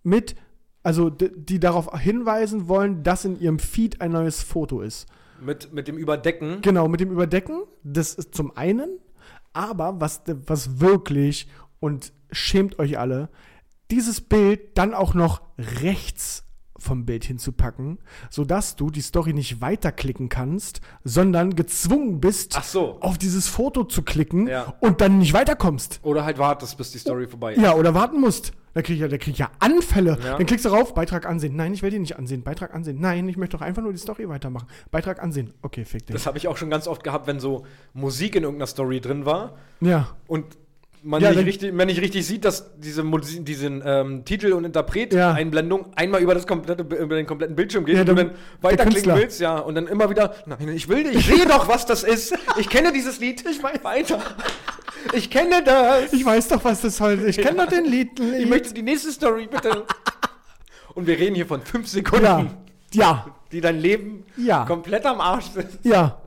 mit, also die darauf hinweisen wollen, dass in ihrem Feed ein neues Foto ist. Mit, mit dem Überdecken. Genau, mit dem Überdecken, das ist zum einen, aber was, was wirklich, und schämt euch alle, dieses Bild dann auch noch rechts vom Bild hinzupacken, sodass du die Story nicht weiterklicken kannst, sondern gezwungen bist, so. auf dieses Foto zu klicken Ja. und dann nicht weiterkommst. Oder halt wartest, bis die Story vorbei ist. Ja, oder warten musst. Da krieg ich ja, da krieg ich ja Anfälle. Ja. Dann klickst du rauf, Beitrag ansehen. Nein, ich will den nicht ansehen. Beitrag ansehen. Nein, ich möchte doch einfach nur die Story weitermachen. Beitrag ansehen. Okay, fick dich. Das habe ich auch schon ganz oft gehabt, wenn so Musik in irgendeiner Story drin war ja. und man, Ja, nicht, richtig, man nicht richtig sieht, dass diese diesen ähm, Titel und Interpret-Einblendung einmal über, das komplette, über den kompletten Bildschirm geht Ja, und du dann- weiterklicken willst, ja, und dann immer wieder, nein, ich will nicht, ich sehe doch, was das ist. Ich kenne dieses Lied. Ich weiß weiter. Ich kenne das. Ich weiß doch, was das heute. Ich kenne doch den Lied. Ich möchte die nächste Story, bitte. Und wir reden hier von fünf Sekunden, Ja. Ja. die dein Leben Ja. komplett am Arsch sind. Ja.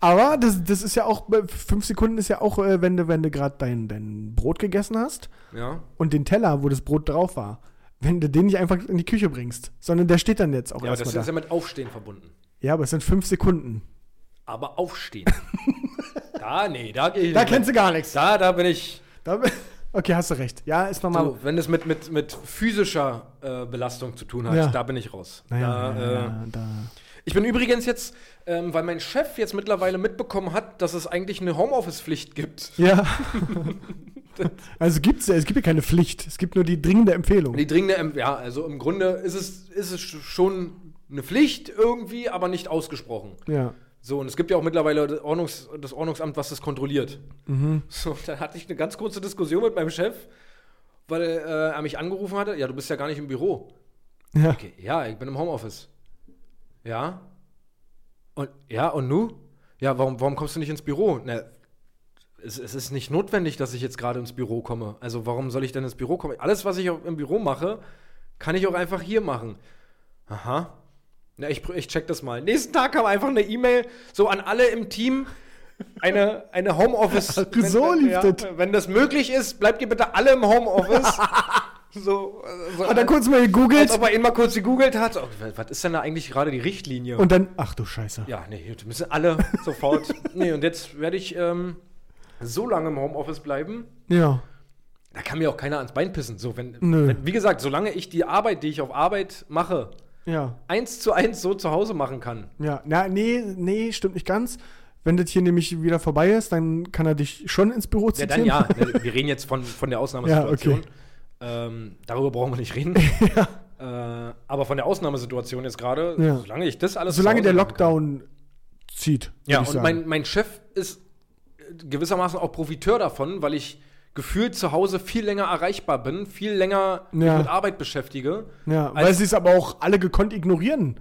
Aber das, das ist ja auch, fünf Sekunden ist ja auch, äh, wenn du, wenn du gerade dein, dein Brot gegessen hast Ja. und den Teller, wo das Brot drauf war, wenn du den nicht einfach in die Küche bringst, sondern der steht dann jetzt auch Ja, aber das erstmal ist da. ja mit Aufstehen verbunden. Ja, aber es sind fünf Sekunden. Aber Aufstehen. [laughs] da, nee, da gehe ich Da kennst du gar nichts. Da, da bin ich. Da, [laughs] okay, hast du recht. Ja, ist nochmal. So, wenn es mit, mit, mit physischer äh, Belastung zu tun hat, Ja. da bin ich raus. Naja, da, ja, äh, ja, da. Ich bin übrigens jetzt, ähm, weil mein Chef jetzt mittlerweile mitbekommen hat, dass es eigentlich eine Homeoffice-Pflicht gibt. Ja. [laughs] also gibt's, es gibt ja keine Pflicht. Es gibt nur die dringende Empfehlung. Die dringende, Em- ja, also im Grunde ist es, ist es schon eine Pflicht irgendwie, aber nicht ausgesprochen. Ja. So, und es gibt ja auch mittlerweile das, Ordnungs-, das Ordnungsamt, was das kontrolliert. Mhm. So, da hatte ich eine ganz kurze Diskussion mit meinem Chef, weil äh, er mich angerufen hatte. Ja, du bist ja gar nicht im Büro. Ja. Okay, ja, ich bin im Homeoffice. Ja. Und ja, und nu? Ja, warum, warum kommst du nicht ins Büro? Na, es, es ist nicht notwendig, dass ich jetzt gerade ins Büro komme. Also warum soll ich denn ins Büro kommen? Alles, was ich auch im Büro mache, kann ich auch einfach hier machen. Aha. Na, ich, ich check das mal. Nächsten Tag kam einfach eine E-Mail, so an alle im Team. Eine, eine Homeoffice. [laughs] So wenn, lief ja, das. wenn das möglich ist, bleibt ihr bitte alle im Homeoffice. [laughs] so, so Hat er kurz mal als gegoogelt ob er ihn mal kurz gegoogelt hat. Oh, was ist denn da eigentlich gerade die Richtlinie? und dann, ach du Scheiße. ja, nee, wir müssen alle [laughs] sofort. nee, und jetzt werde ich ähm, so lange im Homeoffice bleiben. Ja. Da kann mir auch keiner ans Bein pissen. So, wenn, wenn, wie gesagt, solange ich die Arbeit, die ich auf Arbeit mache, Ja. eins zu eins so zu Hause machen kann. Ja. Na, nee, nee, stimmt nicht ganz. Wenn das hier nämlich wieder vorbei ist, dann kann er dich schon ins Büro Ja, zitieren. dann ja. [laughs] Wir reden jetzt von, von der Ausnahmesituation. Ähm, darüber brauchen wir nicht reden. [laughs] äh, aber von der Ausnahmesituation jetzt gerade, Ja. solange ich das alles. Solange der machen kann. Lockdown zieht. Ja, und mein, mein Chef ist äh, gewissermaßen auch Profiteur davon, weil ich gefühlt zu Hause viel länger erreichbar bin, viel länger mich Ja. mit Arbeit beschäftige. Ja, weil sie es aber auch alle gekonnt ignorieren,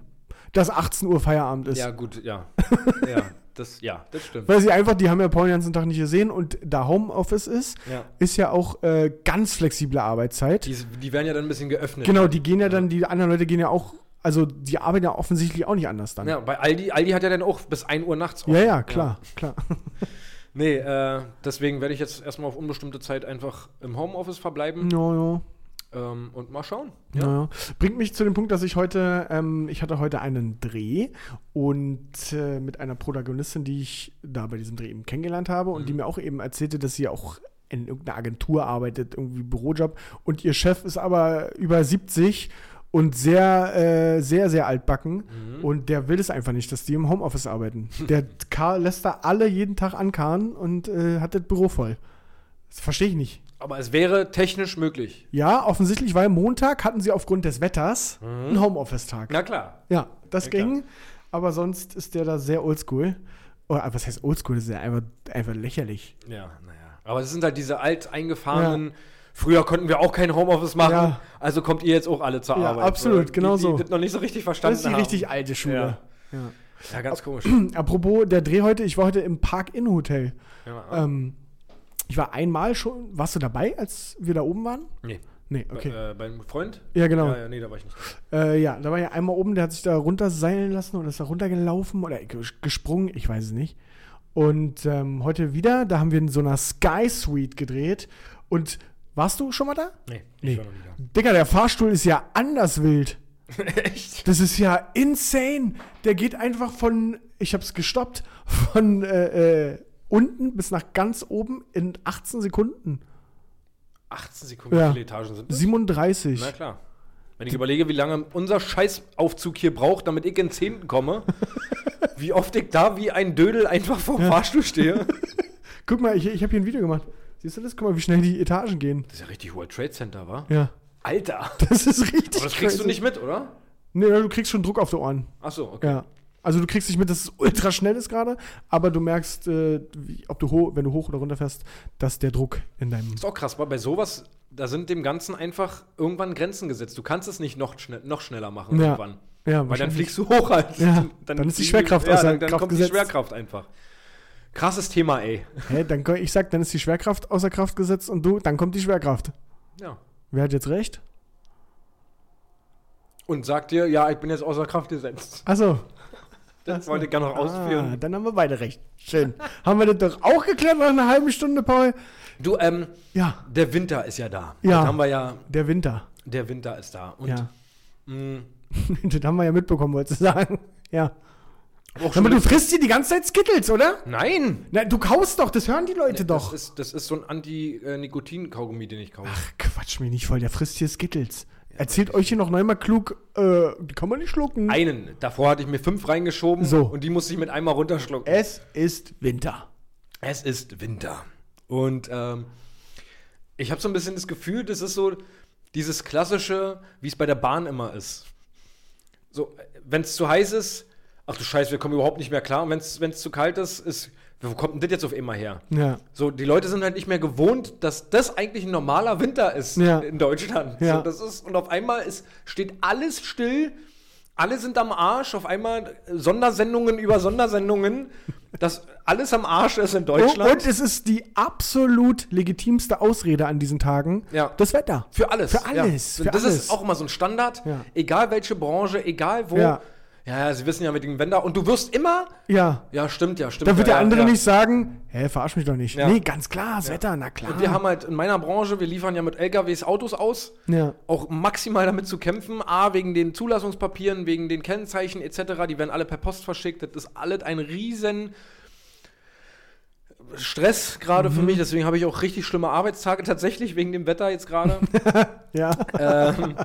dass 18 Uhr Feierabend ist. Ja, gut, ja. [laughs] ja, das, ja, das stimmt. Weil sie einfach, die haben ja Paul den ganzen Tag nicht gesehen und da Homeoffice ist, Ja. ist ja auch äh, ganz flexible Arbeitszeit. Die, die werden ja dann ein bisschen geöffnet. genau, die gehen ja dann, die anderen Leute gehen ja auch, also die arbeiten ja offensichtlich auch nicht anders dann. Ja, bei Aldi, Aldi hat ja dann auch bis 1 Uhr nachts ja, ja, klar, klar. Nee, äh, deswegen werde ich jetzt erstmal auf unbestimmte Zeit einfach im Homeoffice verbleiben Ja, ja. Ähm, und mal schauen. Ja. ja. Bringt mich zu dem Punkt, dass ich heute, ähm, ich hatte heute einen Dreh und äh, mit einer Protagonistin, die ich da bei diesem Dreh eben kennengelernt habe und die mir auch eben erzählte, dass sie auch in irgendeiner Agentur arbeitet, irgendwie Bürojob und ihr Chef ist aber über 70 und sehr, äh, sehr, sehr altbacken und der will es einfach nicht, dass die im Homeoffice arbeiten. Der [laughs] Karl lässt da alle jeden Tag ankarren und äh, hat das Büro voll. Das verstehe ich nicht. Aber es wäre technisch möglich. Ja, offensichtlich, weil Montag hatten sie aufgrund des Wetters einen Homeoffice-Tag. Na klar. Ja, das Ja, klar. ging. Aber sonst ist der da sehr oldschool. Oder was heißt oldschool? Das ist ja einfach, einfach lächerlich. Ja, naja. Aber es sind halt diese alteingefahrenen. Früher konnten wir auch kein Homeoffice machen, Ja. also kommt ihr jetzt auch alle zur Ja, Arbeit. absolut, genau die, so. Die das noch nicht so richtig Das verstanden ist die haben. richtig alte Schule. Ja. Ja. Ja, ganz komisch. [clears throat] Apropos der Dreh heute, ich war heute im Park-In-Hotel. ja, Ähm, ich war einmal schon. Warst du dabei, als wir da oben waren? nee. Nee, okay. Bei, äh, beim Freund? Ja, genau. Ja, ja, nee, da war ich nicht. Äh, ja, da war ja einmal oben, der hat sich da runterseilen lassen oder ist da runtergelaufen oder ges- gesprungen, ich weiß es nicht. Und ähm, heute wieder, da haben wir in so einer Sky Suite gedreht. Und warst du schon mal da? Nee, Nee. war noch nie Digga, der Fahrstuhl ist ja anders wild. da. [laughs] Echt? Das ist ja insane. Der geht einfach von, ich hab's gestoppt, von äh, äh, unten bis nach ganz oben in 18 Sekunden. 18 Sekunden, Ja. wie viele Etagen sind das? 37. Na klar. Wenn ich überlege, wie lange unser Scheißaufzug hier braucht, damit ich in 10. komme, [laughs] wie oft ich da wie ein Dödel einfach vor dem Fahrstuhl stehe. [laughs] Guck mal, ich, ich habe hier ein Video gemacht. Siehst du das? Guck mal, wie schnell die Etagen gehen. Das ist ja richtig World Trade Center, wa? Ja. Alter. Das ist richtig. Aber das kriegst du crazy. nicht mit, oder? Nee, du kriegst schon Druck auf die Ohren. Ach so, okay. Ja. Also du kriegst nicht mit, dass es ultra schnell ist gerade, aber du merkst, äh, wie, ob du wenn du hoch oder runter fährst, dass der Druck in deinem. Ist auch krass, weil bei sowas, da sind dem Ganzen einfach irgendwann Grenzen gesetzt. Du kannst es nicht noch, schnell, noch schneller machen Ja. irgendwann. Ja, Weil dann fliegst du hoch halt. Ja, dann ist die Schwerkraft ja, außer dann, dann Kraft kommt gesetzt. die Schwerkraft einfach. Krasses Thema, ey. Hä, dann, ich sag, dann ist die Schwerkraft außer Kraft gesetzt und du, dann kommt die Schwerkraft. Ja. Wer hat jetzt recht? Und sagt dir, ja, ich bin jetzt außer Kraft gesetzt. Achso. Das wollte ich gerne noch Ah, ausführen. dann haben wir beide recht. Schön. haben wir das doch auch geklärt nach einer halben Stunde, Paul? Du, ähm, Ja, der Winter ist ja da. Ja. Das haben wir ja, der Winter. der Winter ist da. Und ja. mh, [laughs] das haben wir ja mitbekommen, wolltest du sagen. Ja. auch Aber du frisst hier die ganze Zeit Skittles, oder? Nein! Na, du kaust doch, das hören die Leute doch. Das ist, das ist so ein Anti-Nikotin-Kaugummi, den ich kaufe. Ach, Quatsch mich nicht voll, der frisst hier Skittles. Erzählt euch hier noch neunmal klug, äh, die kann man nicht schlucken. Einen. Davor hatte ich mir fünf reingeschoben So. und die musste ich mit einmal runterschlucken. Es ist Winter. Es ist Winter. Und ähm, ich habe so ein bisschen das Gefühl, das ist so dieses klassische, wie es bei der Bahn immer ist. So, wenn es zu heiß ist, ach du Scheiße, wir kommen überhaupt nicht mehr klar. Und wenn es zu kalt ist, ist, wo kommt denn das jetzt auf immer her? Ja. So, die Leute sind halt nicht mehr gewohnt, dass das eigentlich ein normaler Winter ist Ja. in Deutschland. Ja. So, das ist, und auf einmal ist, steht alles still, alle sind am Arsch, auf einmal Sondersendungen über Sondersendungen, dass alles am Arsch ist in Und, Deutschland. und es ist die absolut legitimste Ausrede an diesen Tagen. Ja. Das Wetter. Für alles. Für alles, für das alles. ist auch immer so ein Standard. Egal welche Branche, egal wo. Ja. Sie wissen ja mit dem Wender. Und du wirst immer. Ja. Ja, stimmt, ja, stimmt. Da wird ja, der andere ja. nicht sagen, hä, verarsch mich doch nicht. Ja. Nee, ganz klar, das Wetter, na klar. Und wir haben halt in meiner Branche, wir liefern ja mit LKWs Autos aus. ja. Auch maximal damit zu kämpfen. A, wegen den Zulassungspapieren, wegen den Kennzeichen etc. Die werden alle per Post verschickt. Das ist alles ein riesen Stress gerade Mhm. für mich. Deswegen habe ich auch richtig schlimme Arbeitstage tatsächlich wegen dem Wetter jetzt gerade. [laughs] ja. ähm,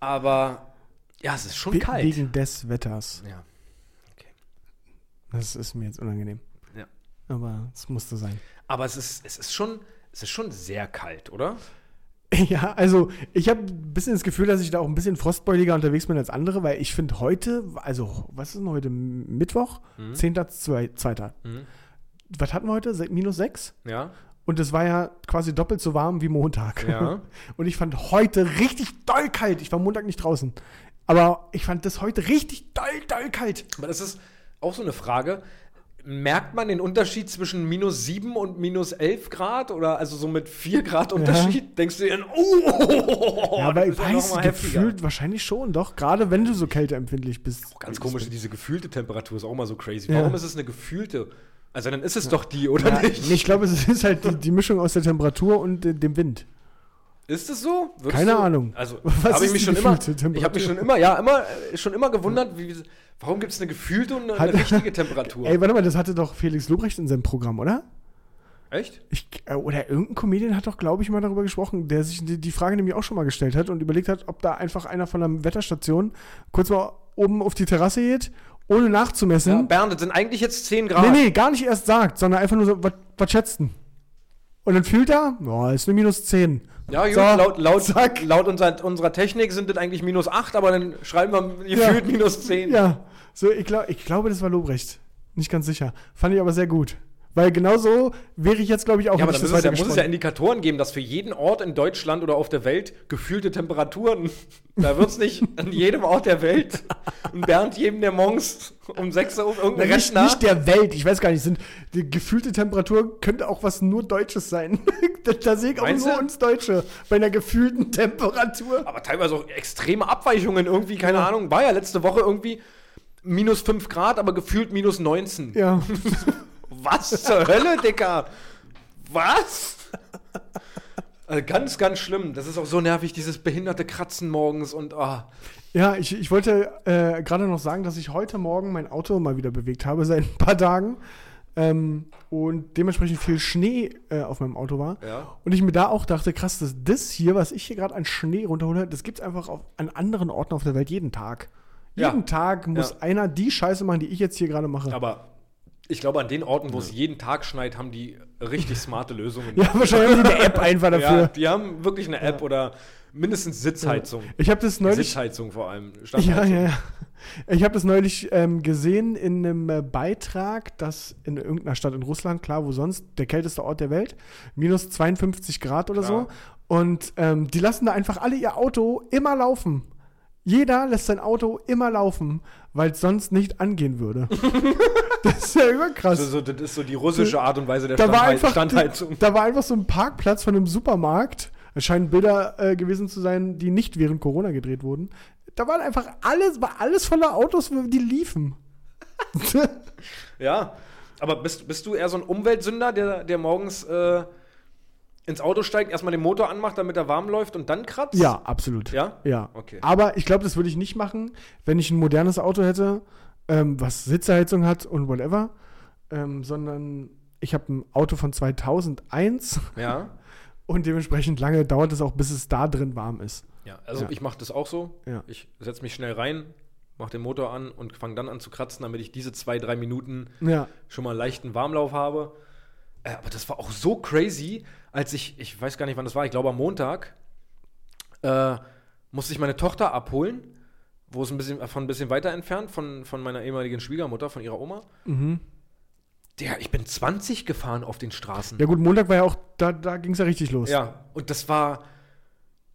aber ja, es ist schon We kalt. Wegen des Wetters. Ja. Das ist mir jetzt unangenehm. Ja. Aber es musste sein. Aber es ist, es ist schon, es ist schon sehr kalt, oder? [laughs] Ja, also ich habe ein bisschen das Gefühl, dass ich da auch ein bisschen frostbeuliger unterwegs bin als andere, weil ich finde heute, also was ist denn heute? Mittwoch? Mhm. 10.2. Was hatten wir heute? Minus 6? Ja. Und es war ja quasi doppelt so warm wie Montag. Ja. [laughs] Und ich fand heute richtig doll kalt. Ich war Montag nicht draußen. Aber ich fand das heute richtig doll, doll kalt. Aber das ist auch so eine Frage. Merkt man den Unterschied zwischen minus 7 und minus 11 Grad? Oder also so mit 4 Grad Unterschied? Denkst du dir, oh, [laughs] ja, aber das ich ist ja weiß, noch mal heftiger. gefühlt wahrscheinlich schon, doch. Gerade wenn du so kälteempfindlich bist. Ganz komisch, diese gefühlte Temperatur ist auch mal so crazy. Ja. Warum ist es eine gefühlte? Also dann ist es doch die, oder Ja, nicht? ich glaube, es ist halt die, die Mischung aus der Temperatur und äh, dem Wind. Ist es so? Würdest Keine du, Ahnung. Also [laughs] Was habe ich mich schon immer, ich habe mich schon immer, ja, immer äh, schon immer gewundert, wie, warum gibt es eine gefühlte und eine, Hat- eine richtige [laughs] Temperatur? Ey, warte mal, das hatte doch Felix Lobrecht in seinem Programm, oder? Echt? Ich, äh, oder irgendein Comedian hat doch, glaube ich, mal darüber gesprochen, der sich die, die Frage nämlich auch schon mal gestellt hat und überlegt hat, ob da einfach einer von der Wetterstation kurz mal oben auf die Terrasse geht, ohne Ja, nachzumessen. Bernd, das sind eigentlich jetzt 10 Grad. nee, nee, gar nicht erst sagt, sondern einfach nur so, was was schätzt denn? Und dann fühlt er, boah, ist eine minus 10. Ja, gut, So, laut, laut, zack. laut unserer, unserer Technik sind das eigentlich minus 8, aber dann schreiben wir gefühlt minus 10. Ja, so, ich, glaub, ich glaube, das war Lobrecht. Nicht ganz sicher. Fand ich aber sehr gut. Weil genau so wäre ich jetzt, glaube ich, auch Ja, aber dann ich muss es, ja, muss es ja Indikatoren geben, dass für jeden Ort in Deutschland oder auf der Welt gefühlte Temperaturen, [laughs] da wird es nicht an jedem Ort der Welt und Bernd jedem der Monks um 6 Uhr auf Na, irgendein nicht, Rechner. nicht der Welt, ich weiß gar nicht, sind die gefühlte Temperatur könnte auch was nur Deutsches sein. [laughs] da, da sehe ich auch nur uns Deutsche bei einer gefühlten Temperatur. aber teilweise auch extreme Abweichungen irgendwie, keine Ahnung. War ja letzte Woche irgendwie minus 5 Grad, aber gefühlt minus 19. Ja, [laughs] Was zur Hölle, Dicker? Was? Also ganz, ganz schlimm. Das ist auch so nervig, dieses behinderte Kratzen morgens und ah. Ja, ich, ich wollte äh, gerade noch sagen, dass ich heute Morgen mein Auto mal wieder bewegt habe, seit ein paar Tagen. Ähm, und dementsprechend viel Schnee äh, auf meinem Auto war. Ja. Und ich mir da auch dachte, krass, dass das hier, was ich hier gerade an Schnee runterhole, das gibt es einfach auf, an anderen Orten auf der Welt jeden Tag. Ja. Jeden Tag muss Ja. einer die Scheiße machen, die ich jetzt hier gerade mache. Aber ich glaube, an den Orten, wo es jeden Tag schneit, haben die richtig [laughs] smarte Lösungen. Ja, wahrscheinlich haben die eine App einfach [laughs] Ja, dafür. die haben wirklich eine App oder mindestens Sitzheizung. Ich habe das neulich. Sitzheizung vor allem. Ja, ja, ja. Ich habe das neulich ähm, gesehen in einem äh, Beitrag, dass in irgendeiner Stadt in Russland, klar, wo sonst, der kälteste Ort der Welt, minus 52 Grad oder Klar. so. Und ähm, die lassen da einfach alle ihr Auto immer laufen. Jeder lässt sein Auto immer laufen, weil es sonst nicht angehen würde. [laughs] das ist ja überkrass. Also, so, das ist so die russische Art und Weise der da war, Standhei- einfach, Standheizung. da war einfach so ein Parkplatz von einem Supermarkt. Es scheinen Bilder äh, gewesen zu sein, die nicht während Corona gedreht wurden. Da waren einfach alles, war alles voller Autos, die liefen. [laughs] Ja, aber bist, bist du eher so ein Umweltsünder, der, der morgens äh, ins Auto steigt, erstmal den Motor anmacht, damit er warm läuft und dann kratzt? ja, absolut. Ja? Ja. Okay. Aber ich glaube, das würde ich nicht machen, wenn ich ein modernes Auto hätte, ähm, was Sitzheizung hat und whatever, ähm, sondern ich habe ein Auto von 2001 Ja. [laughs] und dementsprechend lange dauert es auch, bis es da drin warm ist. Ja, also Ja. ich mache das auch so. Ja. Ich setze mich schnell rein, mache den Motor an und fange dann an zu kratzen, damit ich diese zwei, drei Minuten Ja. schon mal einen leichten Warmlauf habe. Äh, aber das war auch so crazy, als ich, ich weiß gar nicht, wann das war, ich glaube am Montag, äh, musste ich meine Tochter abholen, wo es ein bisschen, von ein bisschen weiter entfernt, von, von meiner ehemaligen Schwiegermutter, von ihrer Oma. Mhm. Der, ich bin 20 gefahren auf den Straßen. Ja gut, Montag war ja auch, da, da ging es ja richtig los. Ja, und das war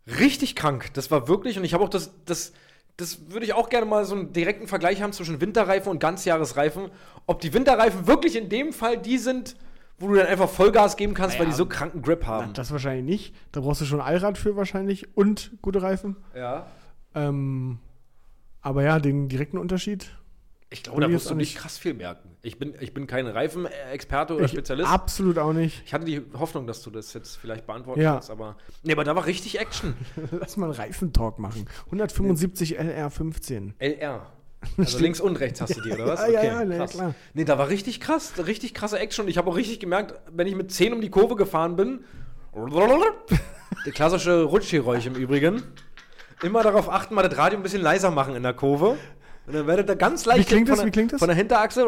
richtig krank. Das war wirklich, und ich habe auch das, das, das würde ich auch gerne mal so einen direkten Vergleich haben zwischen Winterreifen und Ganzjahresreifen. Ob die Winterreifen wirklich in dem Fall die sind, wo du dann einfach Vollgas geben kannst, weil die so kranken Grip Na, haben. Das wahrscheinlich nicht. Da brauchst du schon Allrad für wahrscheinlich und gute Reifen. Ja. Ähm, aber ja, den direkten Unterschied. Ich glaube, da musst du nicht- krass viel merken. Ich bin, ich bin kein Reifenexperte oder Ich Spezialist. Absolut auch nicht. Ich hatte die Hoffnung, dass du das jetzt vielleicht beantworten Ja. kannst, aber. Nee, aber da war richtig Action. [laughs] Lass mal einen Reifentalk machen. 175 LR15. LR. Also links und rechts hast du die, oder was? Ja, ja, ja, ja, krass. klar. Nee, da war richtig krass, richtig krasse Action. Ich habe auch richtig gemerkt, wenn ich mit 10 um die Kurve gefahren bin, [laughs] der klassische Rutschgeräusch im Übrigen, immer darauf achten, mal das Radio ein bisschen leiser machen in der Kurve. Und dann werdet ihr ganz leicht Wie klingt von das? der, Wie klingt das? von der Hinterachse,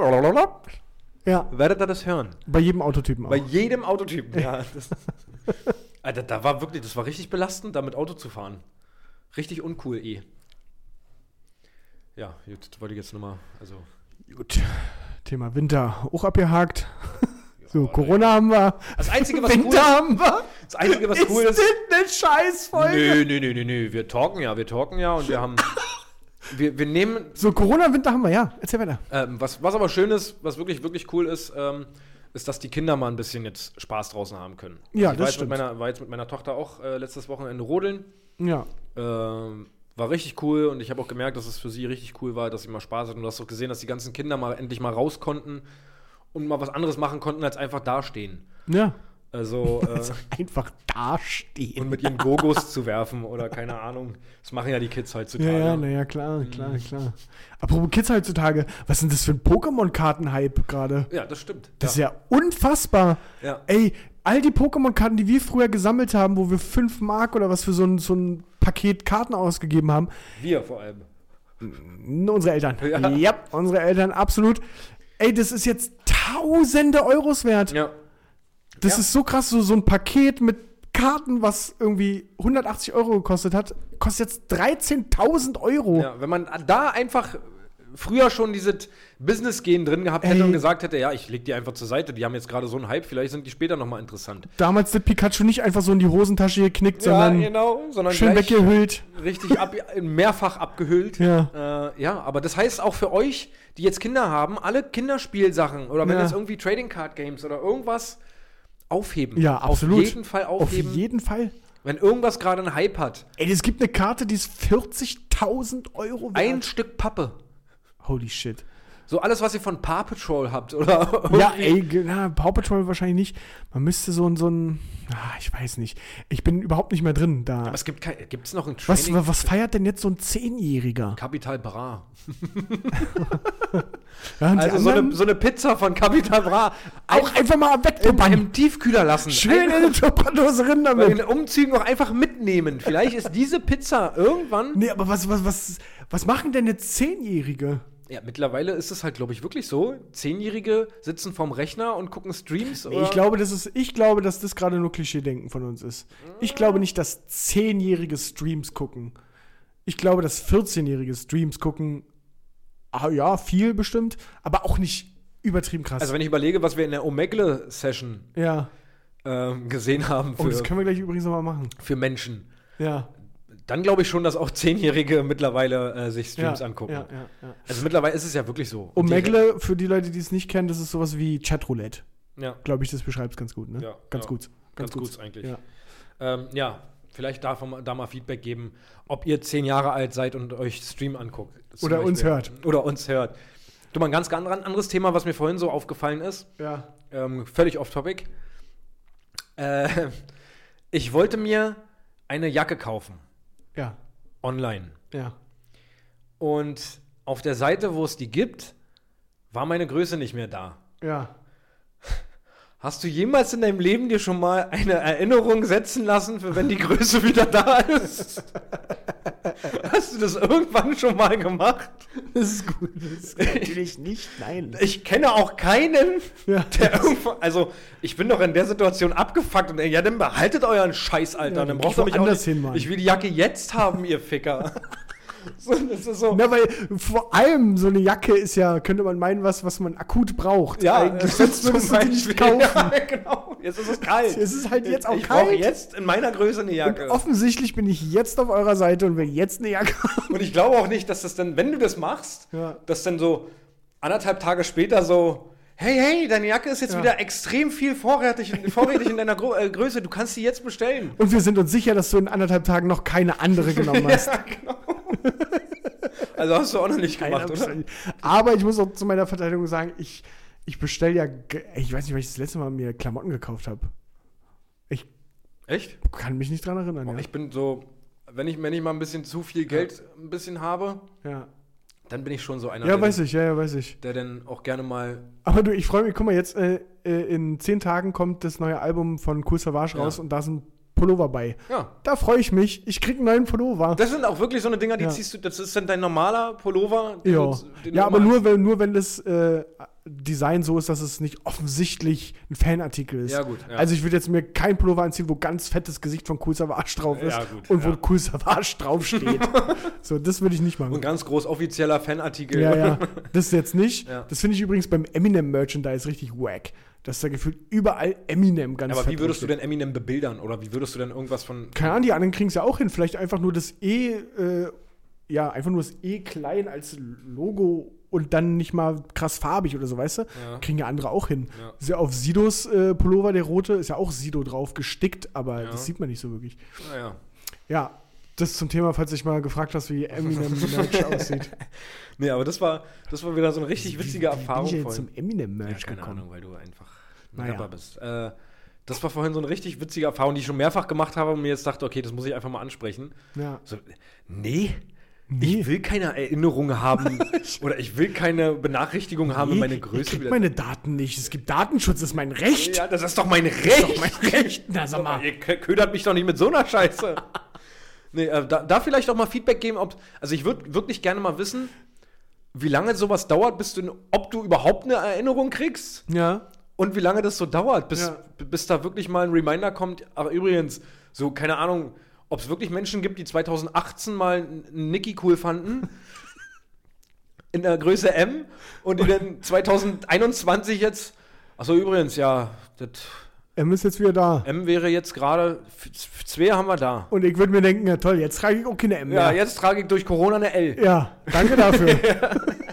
Ja, werdet ihr das hören. bei jedem Autotypen auch. Bei jedem Autotypen, ja. [laughs] Das, Alter, da war wirklich, das war richtig belastend, da mit Auto zu fahren. Richtig uncool, eh. Ja, jetzt wollte ich jetzt nochmal, also. Gut. Thema Winter auch abgehakt. So, Ja, Corona haben wir. Das Einzige, was cool Winter ist, haben wir. das Einzige, was cool ist. eine Scheißfolge? Nö, nö, nö, nö, nö. Wir talken ja, wir talken ja und wir haben. Wir, wir nehmen. So, Corona-Winter haben wir, ja. Erzähl weiter. Ähm, was, was aber schön ist, was wirklich, wirklich cool ist, ähm, ist, dass die Kinder mal ein bisschen jetzt Spaß draußen haben können. Ja, ich das war jetzt, stimmt. mit meiner, war jetzt mit meiner Tochter auch äh, letztes Wochenende rodeln. Ja. Ähm, war richtig cool und ich habe auch gemerkt, dass es für sie richtig cool war, dass sie mal Spaß hatten. Und du hast auch gesehen, dass die ganzen Kinder mal endlich mal raus konnten und mal was anderes machen konnten, als einfach dastehen. Ja. Also [laughs] äh, Einfach dastehen. und mit ihren Gogos zu werfen oder keine Ahnung. Das machen ja die Kids heutzutage. Ja, ja, naja, klar, klar, klar. Apropos Kids heutzutage, was sind das für ein Pokémon-Karten-Hype gerade? Ja, das stimmt. Das ist ja unfassbar. Ja. Ey, all die Pokémon-Karten, die wir früher gesammelt haben, wo wir 5 Mark oder was für so ein, so ein Paket Karten ausgegeben haben, Wir vor allem. unsere Eltern. Ja. Ja, unsere Eltern, absolut. Ey, das ist jetzt tausende Euros wert. Ja. Das Ja. ist so krass, so, so ein Paket mit Karten, was irgendwie 180 Euro gekostet hat, kostet jetzt 13.000 Euro. ja. Wenn man da einfach früher schon dieses Business-Gehen drin gehabt hätte Ey. und gesagt hätte, ja, ich leg die einfach zur Seite, die haben jetzt gerade so einen Hype, vielleicht sind die später nochmal interessant. Damals das Pikachu nicht einfach so in die Hosentasche geknickt, sondern genau, sondern schön weggehüllt. richtig ab, mehrfach abgehüllt. Ja. Äh, ja, aber das heißt auch für euch, die jetzt Kinder haben, alle Kinderspielsachen oder wenn Ja. es irgendwie Trading Card Games oder irgendwas aufheben. Ja, absolut. Auf jeden Fall Auf aufheben, jeden Fall. wenn irgendwas gerade einen Hype hat. Ey, es gibt eine Karte, die ist 40.000 Euro wert. Ein Stück Pappe. Holy shit. So alles, was ihr von Paw Patrol habt, oder? Ja, [laughs] ey, na, Paw Patrol wahrscheinlich nicht. Man müsste so ein, so ein, ah, ich weiß nicht. Ich bin überhaupt nicht mehr drin da. Aber es gibt kein, gibt's noch ein Was, Training? was feiert denn jetzt so ein Zehnjähriger? Capital Bra. [laughs] Ja, Also so eine, so eine Pizza von Capital Bra. auch einfach mal wegtuppern. im Tiefkühler lassen. Schön in den Tupperdose rein bei damit. den Umzügen auch einfach mitnehmen. Vielleicht ist diese Pizza irgendwann. Nee, aber was, was, was, was machen denn jetzt Zehnjährige? Ja, mittlerweile ist es halt, glaube ich, wirklich so. Zehnjährige sitzen vorm Rechner und gucken Streams. Nee, ich glaube, das ist, ich glaube, dass das gerade nur Klischee-Denken von uns ist. Ich glaube nicht, dass Zehnjährige Streams gucken. Ich glaube, dass 14-Jährige Streams gucken. Ah, ja, viel bestimmt, aber auch nicht übertrieben krass. Also wenn ich überlege, was wir in der Omegle-Session ja. ähm, gesehen haben Oh, das für, können wir gleich übrigens nochmal machen. für Menschen, Ja. Dann glaube ich schon, dass auch Zehnjährige mittlerweile äh, sich Streams ja, angucken. Ja, ja. Also mittlerweile ist es ja wirklich so. Und Omegle, für die Leute, die es nicht kennen, das ist sowas wie Chatroulette. Ja, Glaube ich, das beschreibt es ganz gut, ne? Ja, ganz gut. ganz gut eigentlich. Ja. Ähm, vielleicht darf man da mal Feedback geben, ob ihr zehn Jahre alt seid und euch Stream anguckt. Oder uns hört. Oder uns hört. Du mal ein ganz gan- anderes Thema, was mir vorhin so aufgefallen ist. ja. Ähm, völlig off-topic. Äh, [laughs] ich wollte mir eine Jacke kaufen. Ja. Online. Ja. Und auf der Seite, wo es die gibt, war meine Größe nicht mehr da. Ja. Hast du jemals in deinem Leben dir schon mal eine Erinnerung setzen lassen, für wenn die Größe wieder da ist? [laughs] Hast du das irgendwann schon mal gemacht? Das ist gut. Das ist natürlich nicht. Nein. Ich kenne auch keinen, Ja. der irgendwo. Also, ich bin doch in der Situation abgefuckt und ja, dann behaltet euren Scheiß, Alter. Ja, dann braucht ihr mich nicht, hin, Mann. Ich will die Jacke jetzt haben, ihr Ficker. [laughs] [laughs] so, das ist so. Na, weil vor allem so eine Jacke ist ja, könnte man meinen, was, was man akut braucht. Ja, Eigentlich, sonst würdest du die nicht [laughs] kaufen. Ja, genau. Jetzt ist es kalt. Es ist halt jetzt auch ich brauche kalt. jetzt in meiner Größe eine Und Jacke. offensichtlich bin ich jetzt auf eurer Seite und will jetzt eine Jacke haben. Und ich glaube auch nicht, dass das dann, wenn du das machst, Ja. dass dann so anderthalb Tage später so, hey, hey, deine Jacke ist jetzt Ja. wieder extrem viel vorrätig, vorrätig in deiner Gro äh, Größe, du kannst sie jetzt bestellen. Und wir sind uns sicher, dass du in anderthalb Tagen noch keine andere [laughs] genommen hast. Ja, genau. Also hast du auch noch nicht gemacht, Keine oder? Aber ich muss auch zu meiner Verteidigung sagen, ich, ich bestelle ja, ich weiß nicht, weil ich das letzte Mal mir Klamotten gekauft habe. Ich Echt? kann mich nicht dran erinnern. Ja. Ich bin so, wenn ich, wenn ich mal ein bisschen zu viel Geld ein bisschen habe, ja. dann bin ich schon so einer, ja, der, weiß ich, ja, ja, weiß ich. der dann auch gerne mal. Aber du, ich freue mich, guck mal, jetzt äh, äh, in zehn Tagen kommt das neue Album von Cool Savage Ja. raus und da sind Pullover bei. Ja. Da freue ich mich. Ich krieg einen neuen Pullover. Das sind auch wirklich so eine Dinger, die Ja. ziehst du, das ist dann dein normaler Pullover. Ja, ja aber nur wenn, nur wenn das äh, Design so ist, dass es nicht offensichtlich ein Fanartikel ist. Ja, gut, ja. Also ich würde jetzt mir kein Pullover anziehen, wo ganz fettes Gesicht von Cool Savage drauf ist Ja, gut, und wo ja. Cool Savage draufsteht. [laughs] so, das würde ich nicht machen. Und ganz groß offizieller Fanartikel. ja, ja, das jetzt nicht. [laughs] Das finde ich übrigens beim Eminem-Merchandise richtig wack. Dass da gefühlt überall Eminem ganz Aber wie würdest du draufsteht. denn Eminem bebildern? Oder wie würdest du denn irgendwas von. Keine Ahnung, die anderen kriegen es ja auch hin. Vielleicht einfach nur das E, äh, ja, einfach nur das E klein als Logo und dann nicht mal krass farbig oder so, weißt du? Ja. Kriegen ja andere auch hin. Ja. Ist ja auf Sidos äh, Pullover, der rote, ist ja auch Sido drauf gestickt, aber Ja. das sieht man nicht so wirklich. Naja. Ja, das zum Thema, falls dich mal gefragt hast, wie Eminem Merch [laughs] aussieht. Nee, aber das war, das war wieder so eine richtig witzige Erfahrung Wie bin ich jetzt zum Eminem Ja, Merch keine gekommen? Ahnung, weil du einfach ein Naja. Bist. Äh, das war vorhin so eine richtig witzige Erfahrung, die ich schon mehrfach gemacht habe und mir jetzt dachte, okay, das muss ich einfach mal ansprechen. Ja. So, nee, Nee. ich will keine Erinnerung haben [laughs] oder ich will keine Benachrichtigung haben, wenn meine ich Größe krieg wieder. meine Daten nicht. Es gibt Datenschutz, das ist mein Recht. ja, das ist doch mein Recht. doch mein Recht. Na, sag [laughs] mal. Ihr kö- ködert mich doch nicht mit so einer Scheiße. [laughs] nee, äh, da, da vielleicht auch mal Feedback geben, ob. Also ich würde wirklich gerne mal wissen, wie lange sowas dauert, bis du, ob du überhaupt eine Erinnerung kriegst Ja. Und wie lange das so dauert, bis, Ja. bis da wirklich mal ein Reminder kommt. Ach, übrigens, so, keine Ahnung, ob es wirklich Menschen gibt, die 2018 mal einen Nicky cool fanden. [laughs] In der Größe M und die dann 2021 jetzt. Achso, übrigens, ja, das M ist jetzt wieder da. M wäre jetzt gerade, zwei haben wir da. Und ich würde mir denken, ja toll, jetzt trage ich auch keine M Ja, mehr. jetzt trage ich durch Corona eine L. Ja, danke dafür. [laughs]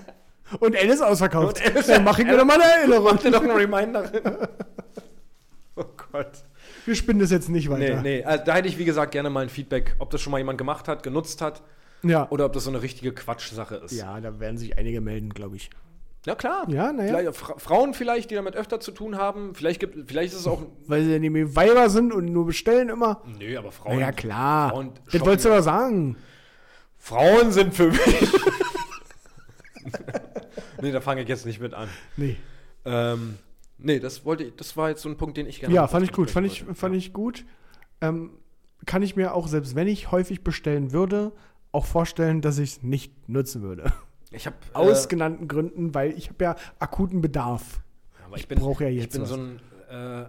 Und L ist ausverkauft. Und Dann mache ich mir noch mal eine Erinnerung. Mach dir doch einen Reminder. [laughs] oh Gott. Wir spinnen das jetzt nicht Nee, weiter. nee, also da hätte ich wie gesagt gerne mal ein Feedback, ob das schon mal jemand gemacht hat, genutzt hat Ja. oder ob das so eine richtige Quatschsache ist. ja, da werden sich einige melden, glaube ich. Ja, klar. Ja, na ja. Vielleicht, Fra Frauen vielleicht, die damit öfter zu tun haben. Vielleicht, gibt, vielleicht ist es auch. [laughs] Weil sie ja nämlich Weiber sind und nur bestellen immer. Nö, aber Frauen. Ja, klar. Frauen Das wolltest du aber sagen. Frauen sind für mich. [laughs] nee, da fange ich jetzt nicht mit an. Nee. Ähm, nee, das wollte ich, das war jetzt so ein Punkt, den ich gerne Ja, fand ich gut. Fand ich, wollte. fand ich gut. Ähm, kann ich mir auch, selbst wenn ich häufig bestellen würde, auch vorstellen, dass ich es nicht nutzen würde. Ich habe Aus genannten Gründen, weil ich habe ja akuten Bedarf. aber ich ich bin, brauch ja ich jetzt bin was. so ein, äh,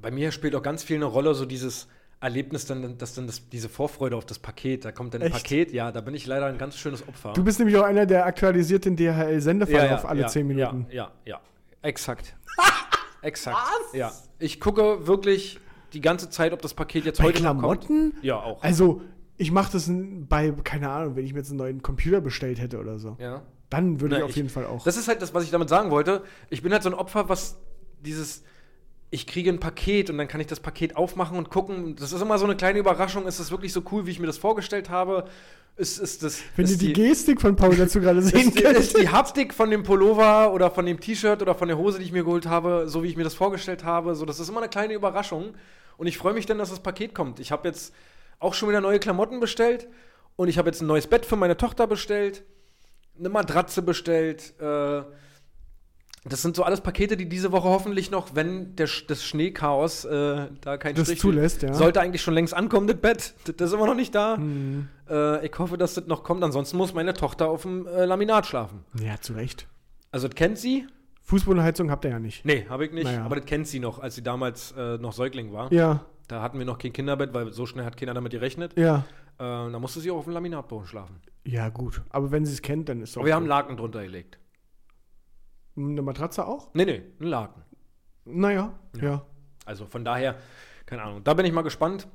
bei mir spielt auch ganz viel eine Rolle, so dieses Erlebnis, dann, dass dann das, diese Vorfreude auf das Paket, da kommt dann ein Echt? Paket, ja, da bin ich leider ein ganz schönes Opfer. Du bist nämlich auch einer, der aktualisiert den DHL-Sendeverlauf alle ja, 10 Minuten. Ja, ja, ja. Exakt. [laughs] Exakt. Ja. Ich gucke wirklich die ganze Zeit, ob das Paket jetzt Bei heute noch Klamotten? kommt. Ja, auch. Also, ich mache das bei, keine Ahnung, wenn ich mir jetzt einen neuen Computer bestellt hätte oder so. ja. Dann würde Na, ich auf ich- jeden Fall auch. Das ist halt das, was ich damit sagen wollte. Ich bin halt so ein Opfer, was dieses, ich kriege ein Paket und dann kann ich das Paket aufmachen und gucken. Das ist immer so eine kleine Überraschung. Ist das wirklich so cool, wie ich mir das vorgestellt habe? Ist, ist das. wenn ihr ist die, Gestik von Paul dazu gerade sehen ist die, könnt. ist die Haptik von dem Pullover oder von dem T-Shirt oder von der Hose, die ich mir geholt habe, so wie ich mir das vorgestellt habe. So, das ist immer eine kleine Überraschung. Und ich freue mich dann, dass das Paket kommt. Ich habe jetzt auch schon wieder neue Klamotten bestellt und ich habe jetzt ein neues Bett für meine Tochter bestellt, eine Matratze bestellt. Äh, das sind so alles Pakete, die diese Woche hoffentlich noch, wenn der, das Schneechaos äh, da kein Das Strich zulässt, ja. sollte eigentlich schon längst ankommen, das Bett. Das, das ist immer noch nicht da. Mhm. Äh, ich hoffe, dass das noch kommt. Ansonsten muss meine Tochter auf dem äh, Laminat schlafen. Ja, zu Recht. Also, das kennt sie? Fußbodenheizung habt ihr ja nicht. Nee, habe ich nicht. Naja. Aber das kennt sie noch, als sie damals äh, noch Säugling war. Ja, Da hatten wir noch kein Kinderbett, weil so schnell hat keiner damit gerechnet. ja. Äh, da musste sie auch auf dem Laminatboden schlafen. Ja, gut. Aber wenn sie es kennt, dann ist doch. Aber wir haben gut. Laken drunter gelegt. Eine Matratze auch? Nee, nee, ein Laken. Naja, ja. Also von daher, keine Ahnung. Da bin ich mal gespannt,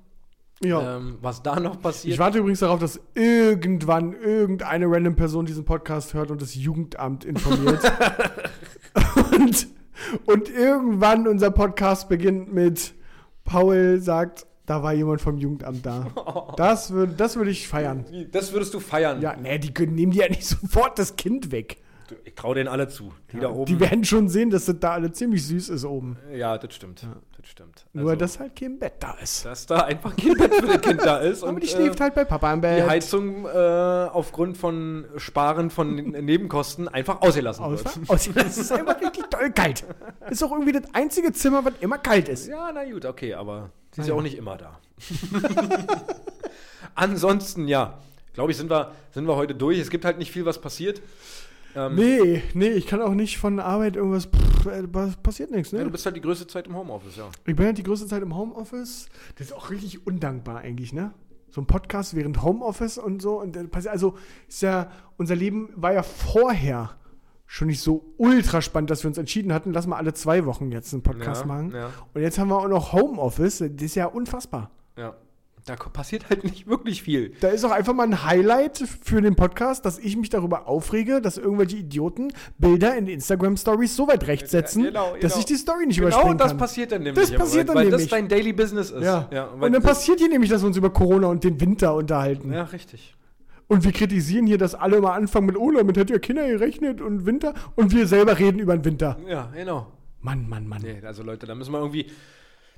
Ja. ähm, was da noch passiert. Ich warte übrigens darauf, dass irgendwann irgendeine random Person diesen Podcast hört und das Jugendamt informiert. [laughs] und, und irgendwann unser Podcast beginnt mit Paul sagt, da war jemand vom Jugendamt da. [laughs] Das würde das würd ich feiern. das würdest du feiern. Ja, nee, die nehmen die ja nicht sofort das Kind weg. Ich traue denen alle zu. Die da oben. Die werden schon sehen, dass das da alle ziemlich süß ist oben. ja, das stimmt. Das stimmt. Nur, Also, dass halt kein Bett da ist. dass da einfach kein Bett für das Kind da [laughs] ist. Aber und, die schläft äh, halt bei Papa im Bett. die Heizung äh, aufgrund von Sparen von [laughs] Nebenkosten einfach ausgelassen Aus, wird. aus, das ist einfach [laughs] richtig doll kalt. Ist auch irgendwie das einzige Zimmer, was immer kalt ist. Ja, na gut, okay, aber sie ist Ah, ja ja. auch nicht immer da. Ansonsten, ja, glaube ich, sind wir, sind wir heute durch. Es gibt halt nicht viel, was passiert. Ähm, Nee, nee, ich kann auch nicht von Arbeit irgendwas. Pff, äh, pa- passiert nichts, ja, du ne? bist halt die größte Zeit im Homeoffice, ja. Ich bin halt die größte Zeit im Homeoffice. Das ist auch richtig undankbar eigentlich, ne? So ein Podcast während Homeoffice und so. Und also ist ja, unser Leben war ja vorher schon nicht so ultra spannend, dass wir uns entschieden hatten, lass mal alle zwei Wochen jetzt einen Podcast ja, machen. Ja, Und jetzt haben wir auch noch Homeoffice. Das ist ja unfassbar. ja. Da passiert halt nicht wirklich viel. Da ist auch einfach mal ein Highlight für den Podcast, dass ich mich darüber aufrege, dass irgendwelche Idioten Bilder in Instagram Stories so weit rechts setzen, Ja, genau, dass genau. ich die Story nicht Genau überspringen das kann. passiert dann nämlich. Das aber, passiert weil, dann weil das nämlich. dein Daily Business ist. ja. weil und dann das- passiert hier nämlich, dass wir uns über Corona und den Winter unterhalten. Ja, richtig. Und wir kritisieren hier, dass alle mal anfangen mit, oh, damit hätte ja Kinder gerechnet und Winter. Und wir selber reden über den Winter. Ja, genau. Mann, Mann, Mann. Nee, also Leute, da müssen wir irgendwie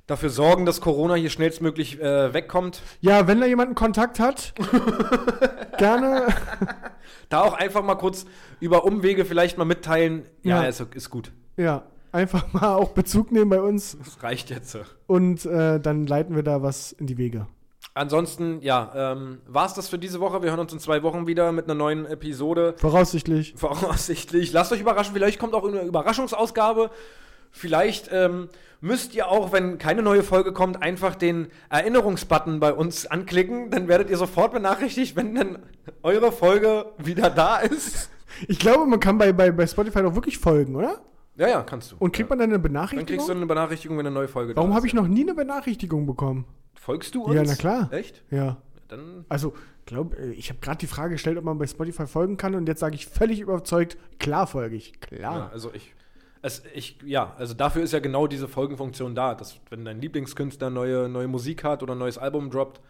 dafür sorgen, dass Corona hier schnellstmöglich äh, wegkommt. Ja, wenn da jemand einen Kontakt hat, [laughs] gerne. Da auch einfach mal kurz über Umwege vielleicht mal mitteilen. Ja, Ja. Ist, ist gut. Ja, einfach mal auch Bezug nehmen bei uns. Das reicht jetzt. Und äh, dann leiten wir da was in die Wege. Ansonsten, ja, ähm, war es das für diese Woche. Wir hören uns in zwei Wochen wieder mit einer neuen Episode. Voraussichtlich. Voraussichtlich. Lasst euch überraschen. Vielleicht kommt auch eine Überraschungsausgabe. Vielleicht ähm, müsst ihr auch, wenn keine neue Folge kommt, einfach den Erinnerungsbutton bei uns anklicken. Dann werdet ihr sofort benachrichtigt, wenn dann eure Folge wieder da ist. [laughs] Ich glaube, man kann bei, bei, bei Spotify doch wirklich folgen, oder? Ja, ja, kannst du. Und kriegt man dann eine Dann Benachrichtigung? kriegst du eine Benachrichtigung, wenn eine neue Folge Warum da habe ist. ich noch nie eine Benachrichtigung bekommen? Folgst du uns? Ja, na klar. Echt? Ja. Dann Also, glaub, äh, ich habe gerade die Frage gestellt, ob man bei Spotify folgen kann und jetzt sage ich völlig überzeugt, klar folge ich. Ja, Klar. also ich, es, ich, ja, also dafür ist ja genau diese Folgenfunktion da, dass wenn dein Lieblingskünstler neue, neue Musik hat oder ein neues Album droppt,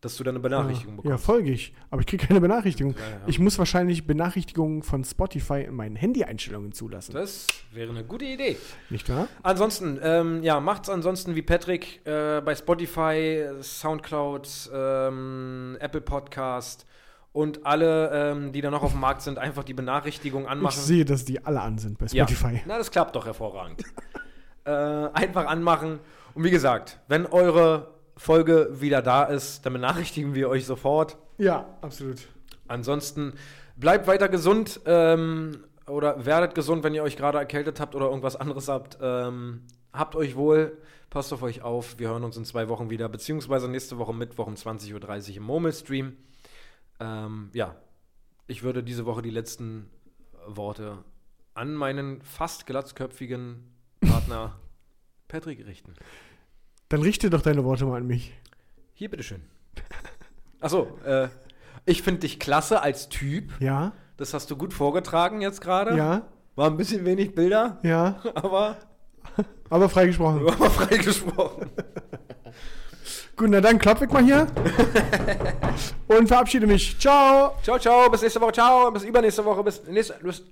dass du dann eine Benachrichtigung Ja, bekommst. folge ich. Aber ich kriege keine Benachrichtigung. ja. Ich muss wahrscheinlich Benachrichtigungen von Spotify in meinen Handy-Einstellungen zulassen. Das wäre eine gute Idee. Nicht wahr? Ansonsten, ähm, ja, macht's ansonsten wie Patrick äh, bei Spotify, Soundcloud, ähm, Apple Podcast und alle, ähm, die da noch auf dem Markt sind, einfach die Benachrichtigung Ich anmachen. sehe, dass die alle an sind bei Spotify. Ja. Na, das klappt doch hervorragend. [laughs] äh, einfach anmachen. Und wie gesagt, wenn eure Folge wieder da ist, dann benachrichtigen wir euch sofort. Ja, absolut. Ansonsten bleibt weiter gesund ähm, oder werdet gesund, wenn ihr euch gerade erkältet habt oder irgendwas anderes habt. Ähm, habt euch wohl, passt auf euch auf. Wir hören uns in zwei Wochen wieder, beziehungsweise nächste Woche Mittwoch um 20.30 Uhr im Murmel-Stream. Ähm, ja, ich würde diese Woche die letzten Worte an meinen fast glatzköpfigen Partner [laughs] Patrick richten. Dann richte doch deine Worte mal an mich. Hier, bitteschön. Achso, äh, ich finde dich klasse als Typ. Ja? Das hast du gut vorgetragen jetzt gerade. Ja? War ein bisschen wenig Bilder, Ja? aber [laughs] Aber freigesprochen. [laughs] war frei gesprochen. Gut, na dann klopf ich mal hier. Und verabschiede mich. Ciao. Ciao, ciao, bis nächste Woche, ciao, bis übernächste Woche, bis nächste. Bis